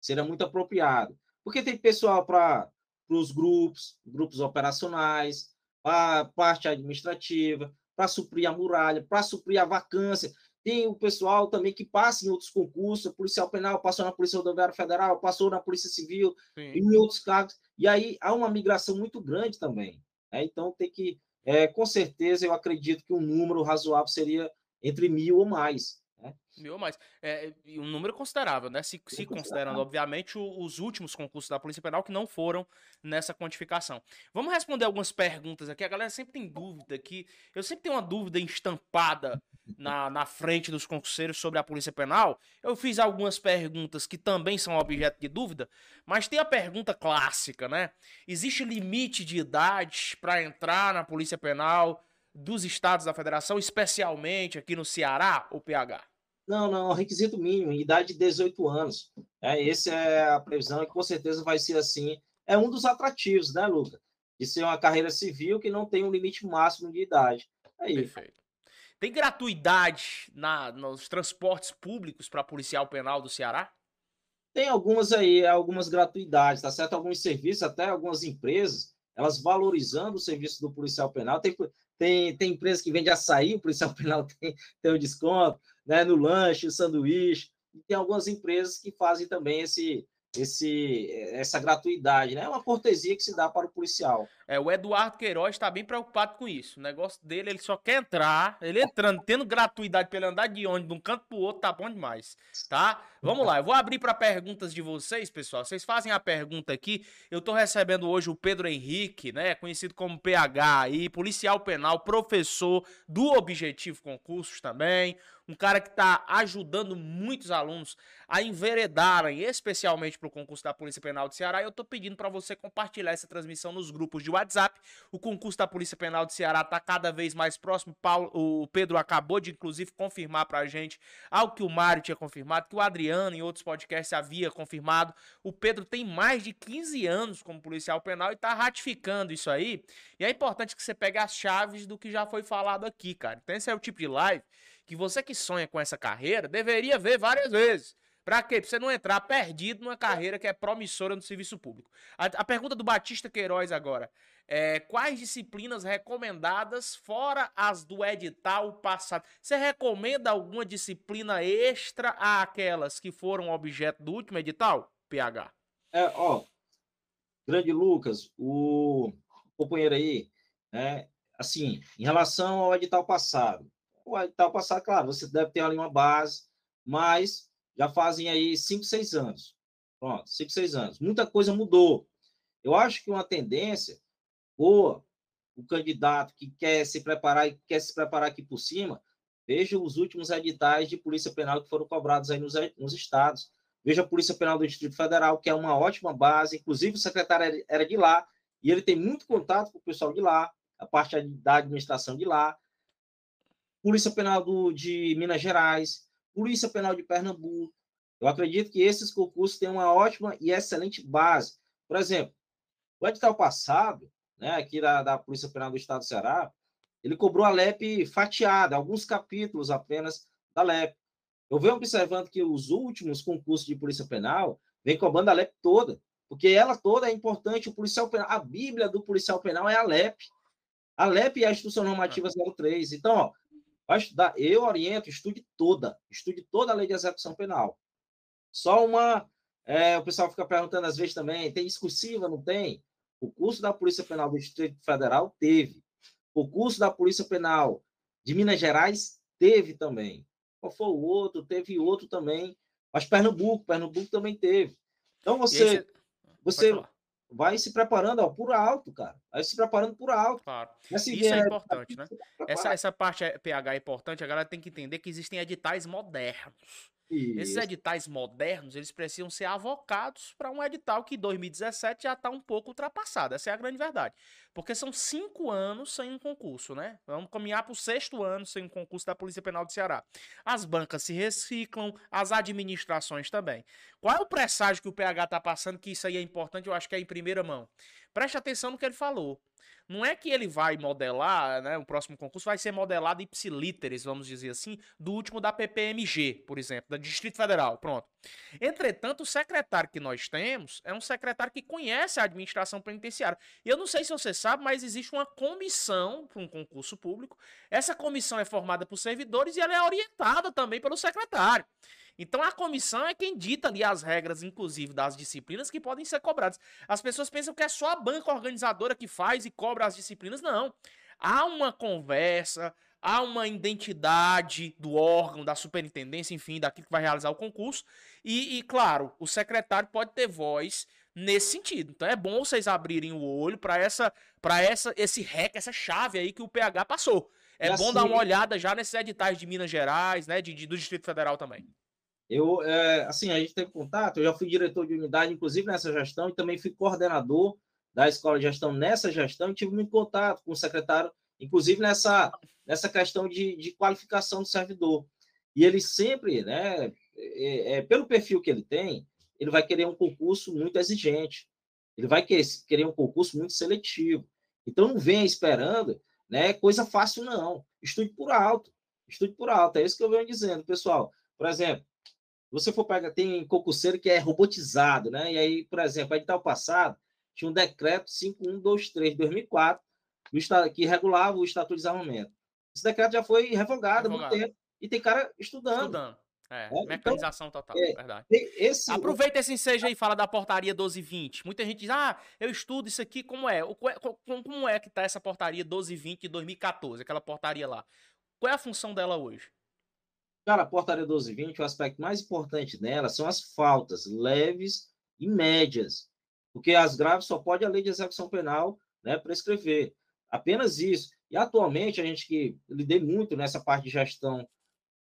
seria muito apropriado. Porque tem pessoal para os grupos, grupos operacionais, para a parte administrativa, para suprir a muralha, para suprir a vacância. Tem o pessoal também que passa em outros concursos, policial penal, passou na Polícia Rodoviária Federal, passou na Polícia Civil, Sim. em outros cargos, e aí há uma migração muito grande também. Né? Então tem que, é, com certeza, eu acredito que um número razoável seria entre mil ou mais. Né? Mil mais. É, um número considerável, né? Se, se considerando, obviamente, os últimos concursos da Polícia Penal que não foram nessa quantificação. Vamos responder algumas perguntas aqui. A galera sempre tem dúvida aqui. Eu sempre tenho uma dúvida estampada na, na frente dos concurseiros sobre a Polícia Penal. Eu fiz algumas perguntas que também são objeto de dúvida, mas tem a pergunta clássica, né? Existe limite de idade para entrar na Polícia Penal dos estados da federação, especialmente aqui no Ceará, ou PH? Não, não, requisito mínimo, idade de 18 anos. É, essa é a previsão e com certeza vai ser assim. É um dos atrativos, né, Luca? De ser uma carreira civil que não tem um limite máximo de idade. Aí. Perfeito. Tem gratuidade na, nos transportes públicos para policial penal do Ceará? Tem algumas aí, algumas gratuidades, tá certo? Alguns serviços, até algumas empresas, elas valorizando o serviço do policial penal. Tem, tem, tem empresa que vende açaí, o policial penal tem, tem um desconto, né? No lanche, sanduíche. E tem algumas empresas que fazem também esse, esse, essa gratuidade, né? É uma cortesia que se dá para o policial. É, o Eduardo Queiroz está bem preocupado com isso. O negócio dele, ele só quer entrar, ele entrando, tendo gratuidade para ele andar de onde de um canto para o outro, tá bom demais, tá? Vamos lá, eu vou abrir para perguntas de vocês, pessoal. Vocês fazem a pergunta aqui. Eu estou recebendo hoje o Pedro Henrique, né, conhecido como PH aí, policial penal, professor do Objetivo Concursos também um cara que está ajudando muitos alunos a enveredarem, especialmente para o concurso da Polícia Penal do Ceará. E eu estou pedindo para você compartilhar essa transmissão nos grupos de. O concurso da Polícia Penal do Ceará está cada vez mais próximo. Paulo, o Pedro acabou de, inclusive, confirmar para a gente algo que o Mário tinha confirmado, que o Adriano, em outros podcasts, havia confirmado. O Pedro tem mais de 15 anos como policial penal e está ratificando isso aí. E é importante que você pegue as chaves do que já foi falado aqui, cara. Então, esse é o tipo de live que você que sonha com essa carreira deveria ver várias vezes. Para quê? Pra você não entrar perdido numa carreira que é promissora no serviço público. A, a pergunta do Batista Queiroz agora. É, quais disciplinas recomendadas, fora as do edital passado? Você recomenda alguma disciplina extra àquelas que foram objeto do último edital? PH. É, ó, grande Lucas, o companheiro aí, né, assim, em relação ao edital passado, o edital passado, claro, você deve ter ali uma base, mas já fazem aí 5, 6 anos. Pronto, 5, 6 anos. Muita coisa mudou. Eu acho que uma tendência, ou o candidato que quer se preparar e quer se preparar aqui por cima, veja os últimos editais de Polícia Penal que foram cobrados aí nos, nos estados. Veja a Polícia Penal do Distrito Federal, que é uma ótima base, inclusive o secretário era de lá, e ele tem muito contato com o pessoal de lá, a parte da administração de lá. Polícia Penal do, de Minas Gerais, Polícia Penal de Pernambuco. Eu acredito que esses concursos têm uma ótima e excelente base. Por exemplo, o edital passado, né, aqui da, da Polícia Penal do Estado do Ceará, ele cobrou a LEP fatiada, alguns capítulos apenas da LEP. Eu venho observando que os últimos concursos de Polícia Penal vêm cobrando a LEP toda, porque ela toda é importante. O policial penal, a Bíblia do policial penal é a LEP. A LEP é a Instrução Normativa 03. Então, ó, Vai estudar, eu oriento, estude toda, estude toda a lei de execução penal. Só uma. É, o pessoal fica perguntando às vezes também: tem discursiva? Não tem? O curso da Polícia Penal do Distrito Federal teve. O curso da Polícia Penal de Minas Gerais teve também. Qual foi o outro? Teve outro também. Mas Pernambuco, Pernambuco também teve. Então você, esse... você vai se preparando ó, por alto, cara. Vai se preparando por alto. Claro. Isso é importante, né? Essa, essa parte é, PH é importante, a galera tem que entender que existem editais modernos. Isso. Esses editais modernos, eles precisam ser avocados para um edital que em 2017 já está um pouco ultrapassado. Essa é a grande verdade. Porque são cinco anos sem um concurso, né? Vamos caminhar para o sexto ano sem um concurso da Polícia Penal do Ceará. As bancas se reciclam, as administrações também. Qual é o presságio que o PH está passando que isso aí é importante? Eu acho que é em primeira mão. Preste atenção no que ele falou. não é que ele vai modelar, né? O próximo concurso vai ser modelado ipsilíteres, vamos dizer assim, do último da PPMG, por exemplo, da Distrito Federal. Pronto. Entretanto, o secretário que nós temos é um secretário que conhece a administração penitenciária. E eu não sei se você sabe, mas existe uma comissão para um concurso público. Essa comissão é formada por servidores e ela é orientada também pelo secretário. Então a comissão é quem dita ali as regras, inclusive das disciplinas que podem ser cobradas. As pessoas pensam que é só a banca organizadora que faz e cobra as disciplinas. Não. Há uma conversa, há uma identidade do órgão, da superintendência, enfim, daquilo que vai realizar o concurso. E, e claro, o secretário pode ter voz nesse sentido. Então é bom vocês abrirem o olho para essa, para essa, esse rec, essa chave aí que o PH passou. É bom assim, dar uma olhada já nesses editais de Minas Gerais, né, de, de, do Distrito Federal também. Eu, é, assim, a gente teve contato, eu já fui diretor de unidade, inclusive nessa gestão, e também fui coordenador da escola de gestão nessa gestão, e tive muito contato com o secretário, inclusive nessa, nessa questão de, de qualificação do servidor. E ele sempre, né, é, é, pelo perfil que ele tem, ele vai querer um concurso muito exigente, ele vai querer, um concurso muito seletivo. Então, não venha esperando né, coisa fácil, não. Estude por alto, estude por alto, é isso que eu venho dizendo, pessoal. Por exemplo, você for pegar, tem concurseiro que é robotizado, né? E aí, por exemplo, edital passado, tinha um decreto 5123 de 2004 que regulava o estatuto de desarmamento. Esse decreto já foi revogado há muito tempo e tem cara estudando. Estudando. É, é então, mecanização então, total, é, verdade. Esse... Aproveita esse ensejo aí e fala da portaria 1220. Muita gente diz, ah, eu estudo isso aqui, como é? Como é que tá essa portaria 1220 de 2014, aquela portaria lá? Qual é a função dela hoje? Cara, a portaria 1220, o aspecto mais importante dela são as faltas leves e médias, porque as graves só pode a lei de execução penal né, prescrever. Apenas isso. E atualmente, a gente que lidei muito nessa parte de gestão,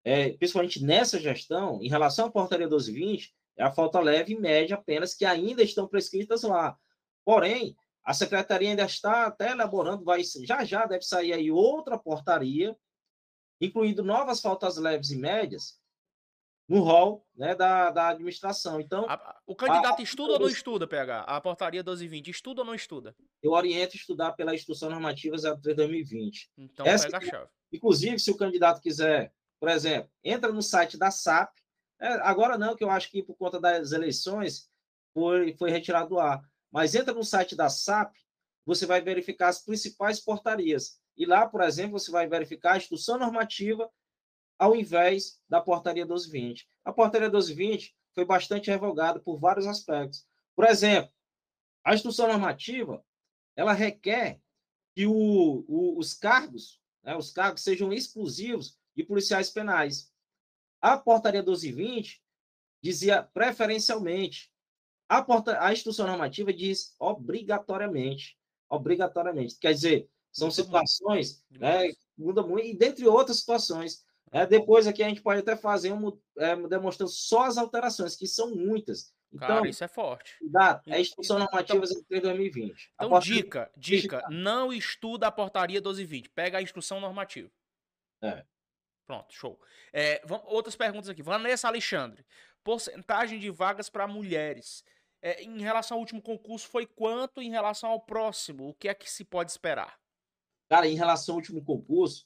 é, principalmente nessa gestão, em relação à portaria 1220, é a falta leve e média apenas que ainda estão prescritas lá. Porém, a secretaria ainda está até elaborando, vai já já deve sair aí outra portaria incluindo novas faltas leves e médias no rol né, da, da administração. Então, a, o candidato a, estuda a, ou não estuda, PH? A portaria 1220 estuda ou não estuda? Eu oriento estudar pela Instrução Normativa 03 2020. Então, Essa, pega a chave. Inclusive, se o candidato quiser, por exemplo, entra no site da SAP, é, agora não, que eu acho que por conta das eleições foi, foi retirado do ar, mas entra no site da SAP, você vai verificar as principais portarias. E lá, por exemplo, você vai verificar a instrução normativa ao invés da portaria 1220. A portaria 1220 foi bastante revogada por vários aspectos. Por exemplo, a instrução normativa ela requer que o, o, os cargos, né, os cargos sejam exclusivos de policiais penais. A portaria 1220 dizia preferencialmente. A, porta, a instrução normativa diz obrigatoriamente. Obrigatoriamente. Quer dizer, são situações, né? Muda muito, e dentre outras situações. É, depois aqui a gente pode até fazer um é, demonstrando só as alterações, que são muitas. Então, Cara, isso é forte. Dá, é instrução normativa então, 2020. Então, dica, dica, não estuda a portaria 1220, pega a instrução normativa. É. Pronto, show. É, vamos, outras perguntas aqui. Vanessa Alexandre, porcentagem de vagas para mulheres. É, em relação ao último concurso, foi quanto em relação ao próximo? O que é que se pode esperar? Cara, em relação ao último concurso,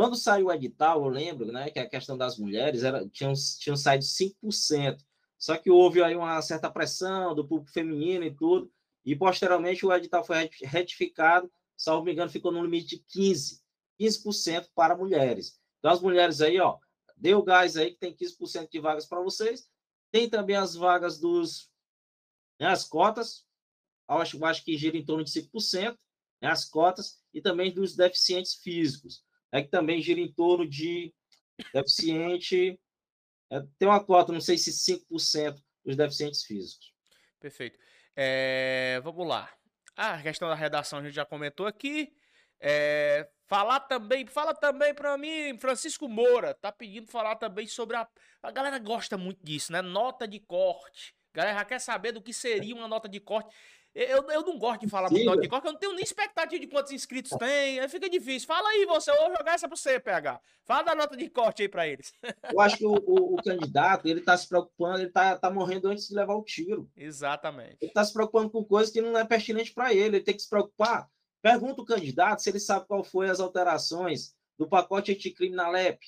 quando saiu o edital, eu lembro, né, que a questão das mulheres era, tinham, tinham saído 5%. Só que houve aí uma certa pressão do público feminino e tudo, e posteriormente o edital foi retificado, salvo me engano, ficou no limite de 15%, 15% para mulheres. Então, as mulheres aí, ó, deu gás aí que tem 15% de vagas para vocês. Tem também as vagas dos, né, as cotas, acho, acho que gira em torno de 5%, né, as cotas, e também dos deficientes físicos, né, que também gira em torno de deficiente. É, tem uma cota, não sei se 5% dos deficientes físicos. Perfeito. É, vamos lá. A questão da redação a gente já comentou aqui. É, falar também, fala também para mim, Francisco Moura, tá pedindo falar também sobre a. A galera gosta muito disso, né? Nota de corte. A galera já quer saber do que seria uma nota de corte. Eu, eu não gosto de falar muito de Coca, eu não tenho nem expectativa de quantos inscritos tem, aí fica difícil. Fala aí você, eu vou jogar essa pra você, PH. Fala da nota de corte aí pra eles. Eu acho que o, o, o candidato, ele tá se preocupando, ele tá, tá morrendo antes de levar o tiro. Exatamente. Ele tá se preocupando com coisas que não é pertinente para ele, ele tem que se preocupar Pergunta o candidato se ele sabe qual foi as alterações do pacote anticrime na LEP,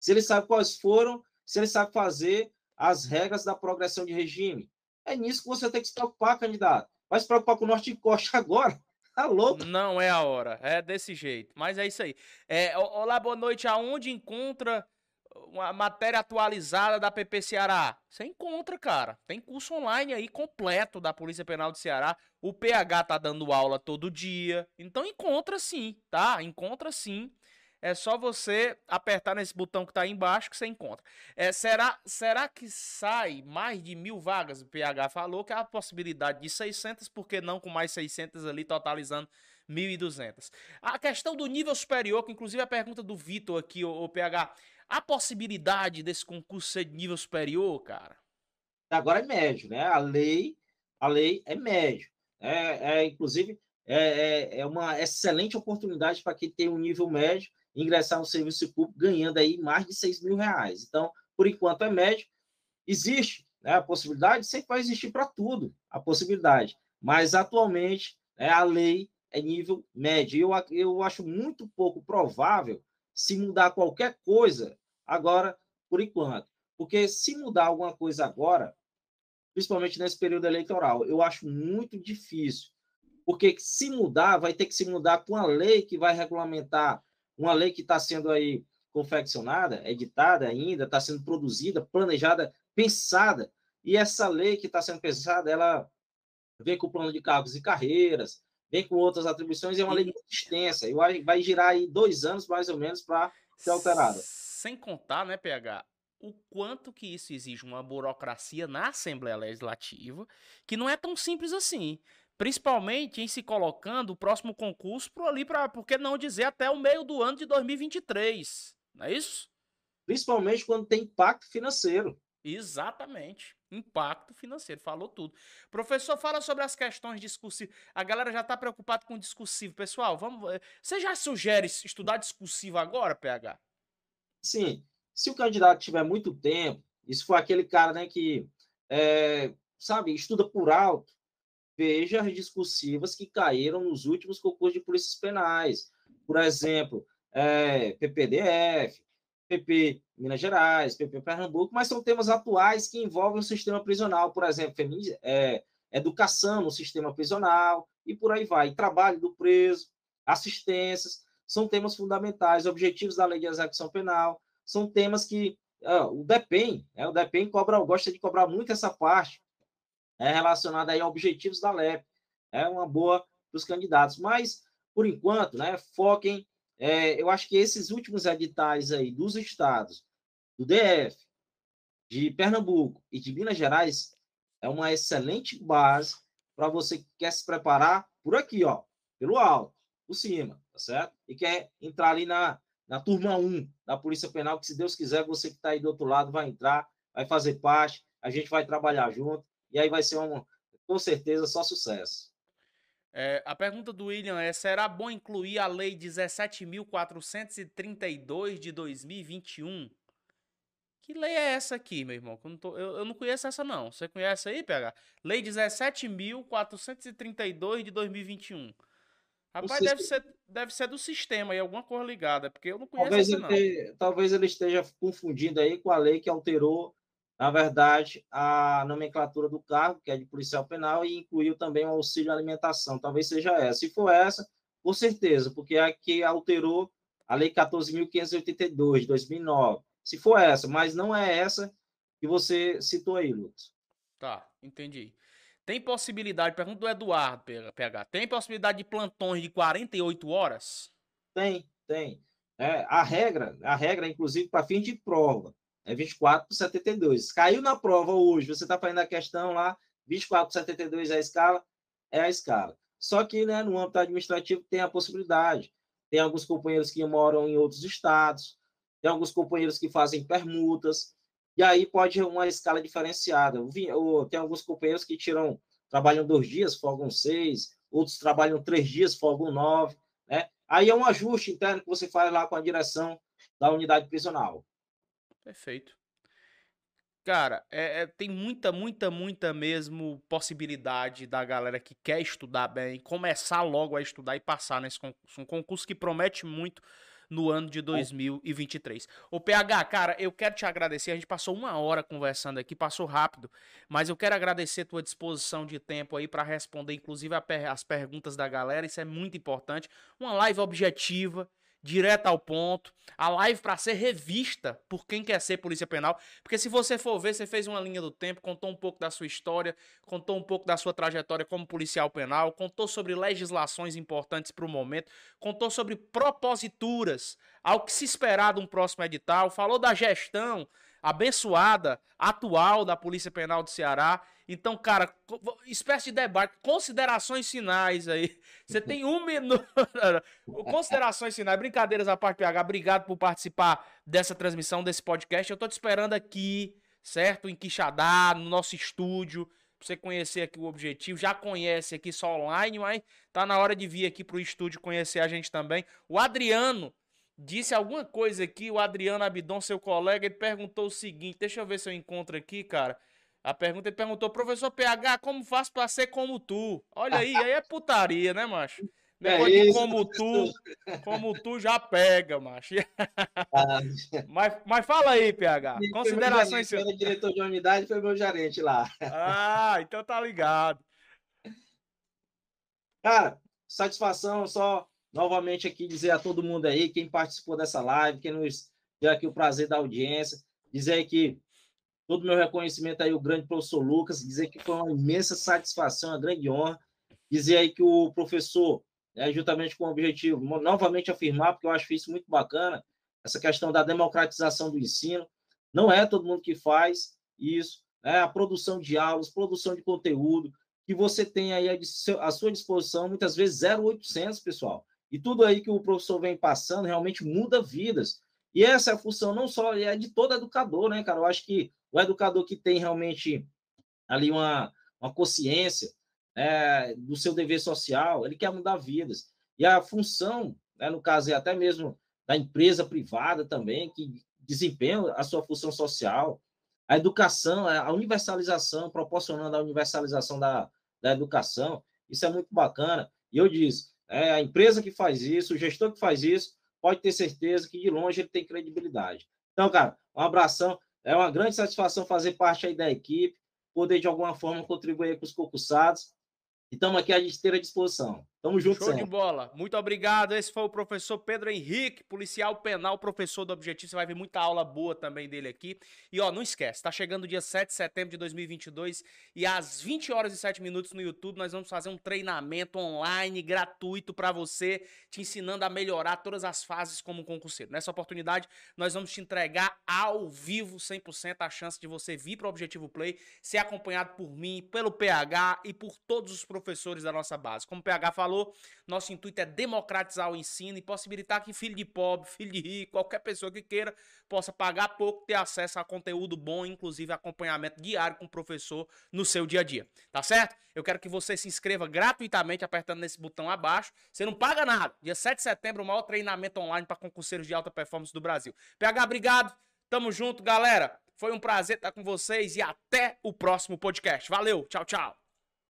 se ele sabe quais foram, se ele sabe fazer as regras da progressão de regime. É nisso que você tem que se preocupar, candidato. Vai se preocupar com o Norte de Costa agora. Tá louco? Não é a hora. É desse jeito. Mas é isso aí. É, olá, boa noite. Aonde encontra uma matéria atualizada da PP Ceará? Você encontra, cara. Tem curso online aí completo da Polícia Penal do Ceará. O PH tá dando aula todo dia. Então encontra sim, tá? Encontra sim. É só você apertar nesse botão que está aí embaixo que você encontra. É, será, será que sai mais de mil vagas? O PH falou que há a possibilidade de 600, porque não com mais 600 ali, totalizando 1.200. A questão do nível superior, que inclusive a pergunta do Vitor aqui, o, o PH, a possibilidade desse concurso ser de nível superior, cara? Agora é médio, né? A lei, a lei é médio. É, é inclusive, é, é, é uma excelente oportunidade para quem tem um nível médio ingressar no serviço público ganhando aí mais de 6 mil reais. Então, por enquanto é médio. Existe né, a possibilidade, sempre vai existir para tudo a possibilidade, mas atualmente né, a lei é nível médio. Eu, eu acho muito pouco provável se mudar qualquer coisa agora, por enquanto. Porque se mudar alguma coisa agora, principalmente nesse período eleitoral, eu acho muito difícil. Porque se mudar, vai ter que se mudar com a lei que vai regulamentar uma lei que está sendo aí confeccionada, editada ainda, está sendo produzida, planejada, pensada, e essa lei que está sendo pensada, ela vem com o plano de cargos e carreiras, vem com outras atribuições, é uma lei muito extensa, e vai girar aí dois anos, mais ou menos, para ser alterada. Sem contar, né, PH, o quanto que isso exige uma burocracia na Assembleia Legislativa, que não é tão simples assim principalmente em se colocando o próximo concurso por ali para, por que não dizer até o meio do ano de 2023, não é isso? Principalmente quando tem impacto financeiro. Exatamente. Impacto financeiro, falou tudo. Professor, fala sobre as questões discursivas. A galera já está preocupada com discursivo. Pessoal, vamos. Eh, você já sugere estudar discursivo agora, PH? Sim. Se o candidato tiver muito tempo, isso foi aquele cara né, que, é, sabe, estuda por alto, veja as discursivas que caíram nos últimos concursos de polícias penais. Por exemplo, é, PPDF, PP Minas Gerais, PP Pernambuco, mas são temas atuais que envolvem o sistema prisional, por exemplo, é, educação no sistema prisional e por aí vai. Trabalho do preso, assistências, são temas fundamentais, objetivos da lei de execução penal, são temas que uh, o DEPEN, é, o DEPEN cobra, gosta de cobrar muito essa parte, é, relacionada aí a objetivos da LEP. É uma boa para os candidatos. Mas, por enquanto, né, foquem. É, eu acho que esses últimos editais aí dos estados, do DF, de Pernambuco e de Minas Gerais, é uma excelente base para você que quer se preparar por aqui, ó, pelo alto, por cima, tá certo? E quer entrar ali na, na turma 1 da Polícia Penal, que se Deus quiser, você que está aí do outro lado vai entrar, vai fazer parte, a gente vai trabalhar junto e aí vai ser um, com certeza, só sucesso. É, a pergunta do William é: será bom incluir a Lei 17.432 de 2021? Que lei é essa aqui, meu irmão? Eu não, tô, eu, eu não conheço essa, não. Você conhece aí, PH? Lei 17.432 de 2021. Rapaz, deve ser, deve ser do sistema aí, alguma coisa ligada, porque eu não conheço talvez essa, não. Ele, talvez ele esteja confundindo aí com a lei que alterou na verdade, a nomenclatura do cargo, que é de policial penal, e incluiu também o auxílio alimentação. Talvez seja essa. Se for essa, com certeza, porque é que alterou a Lei 14.582, de 2009. Se for essa, mas não é essa que você citou aí, Lucas. Tá, entendi. Tem possibilidade, pergunta do Eduardo, PH, tem possibilidade de plantões de 48 horas? Tem, tem. É, a regra, a regra, inclusive, para fim de prova, é 24 por 72. Caiu na prova hoje, você está fazendo a questão lá, 24 por 72 é a escala? É a escala. Só que né, no âmbito administrativo tem a possibilidade. Tem alguns companheiros que moram em outros estados, tem alguns companheiros que fazem permutas, e aí pode uma escala diferenciada. Tem alguns companheiros que tiram, trabalham dois dias, folgam seis, outros trabalham três dias, folgam nove. Né? Aí é um ajuste interno que você faz lá com a direção da unidade prisional. Perfeito. Cara, é, é, tem muita, muita, muita mesmo possibilidade da galera que quer estudar bem, começar logo a estudar e passar nesse concurso. Um concurso que promete muito no ano de 2023. O PH, cara, eu quero te agradecer. A gente passou uma hora conversando aqui, passou rápido, mas eu quero agradecer tua disposição de tempo aí para responder, inclusive, as perguntas da galera. Isso é muito importante. Uma live objetiva direto ao ponto, a live para ser revista por quem quer ser polícia penal, porque se você for ver, você fez uma linha do tempo, contou um pouco da sua história, contou um pouco da sua trajetória como policial penal, contou sobre legislações importantes para o momento, contou sobre proposituras ao que se esperar de um próximo edital, falou da gestão abençoada, atual da Polícia Penal do Ceará. Então, cara, espécie de debate, considerações finais aí. Você tem um minuto. considerações finais, brincadeiras à parte, PH. Obrigado por participar dessa transmissão, desse podcast. Eu tô te esperando aqui, certo? Em Quixadá, no nosso estúdio, pra você conhecer aqui o objetivo. Já conhece aqui só online, mas tá na hora de vir aqui pro estúdio conhecer a gente também. O Adriano disse alguma coisa aqui, o Adriano Abidon, seu colega, ele perguntou o seguinte, deixa eu ver se eu encontro aqui, cara. A pergunta, ele perguntou, professor PH, como faço para ser como tu? Olha aí, aí é putaria, né, macho? É Negócio é isso, como tu, como tu já pega, macho. Ah, mas, mas fala aí, PH. Considerações. Foi o diretor de unidade foi meu gerente lá. Ah, então tá ligado. Cara, satisfação só novamente aqui dizer a todo mundo aí, quem participou dessa live, quem nos deu aqui o prazer da audiência, dizer que todo o meu reconhecimento aí, o grande professor Lucas, dizer que foi uma imensa satisfação, uma grande honra, dizer aí que o professor, né, juntamente com o objetivo, novamente afirmar, porque eu acho isso muito bacana, essa questão da democratização do ensino, não é todo mundo que faz isso, né, a produção de aulas, produção de conteúdo, que você tem aí à sua disposição, muitas vezes 0,800, pessoal. E tudo aí que o professor vem passando realmente muda vidas. E essa é a função não só é de todo educador, né, cara? Eu acho que o educador que tem realmente ali uma, uma consciência é, do seu dever social, ele quer mudar vidas. E a função, né, no caso, é até mesmo da empresa privada também, que desempenha a sua função social, a educação, a universalização, proporcionando a universalização da, da educação, isso é muito bacana. E eu disse, é, a empresa que faz isso, o gestor que faz isso, pode ter certeza que de longe ele tem credibilidade. Então, cara, um abração. É uma grande satisfação fazer parte aí da equipe, poder de alguma forma contribuir com os concursados. Estamos aqui à disposição. Tamo junto, Show de bola. Muito obrigado. Esse foi o professor Pedro Henrique, policial penal, professor do Objetivo. Você vai ver muita aula boa também dele aqui. E ó, não esquece, tá chegando o dia 7 de setembro de 2022 e às 20 horas e 7 minutos no YouTube nós vamos fazer um treinamento online gratuito para você, te ensinando a melhorar todas as fases como concurseiro. Nessa oportunidade, nós vamos te entregar ao vivo 100% a chance de você vir para o Objetivo Play, ser acompanhado por mim, pelo PH e por todos os professores da nossa base. Como o PH falou, falou, nosso intuito é democratizar o ensino e possibilitar que filho de pobre, filho de rico, qualquer pessoa que queira, possa pagar pouco, ter acesso a conteúdo bom, inclusive acompanhamento diário com o professor no seu dia a dia. Tá certo? Eu quero que você se inscreva gratuitamente apertando nesse botão abaixo. Você não paga nada. Dia 7 de setembro, o maior treinamento online para concurseiros de alta performance do Brasil. PH, obrigado. Tamo junto, galera. Foi um prazer estar com vocês e até o próximo podcast. Valeu, tchau, tchau.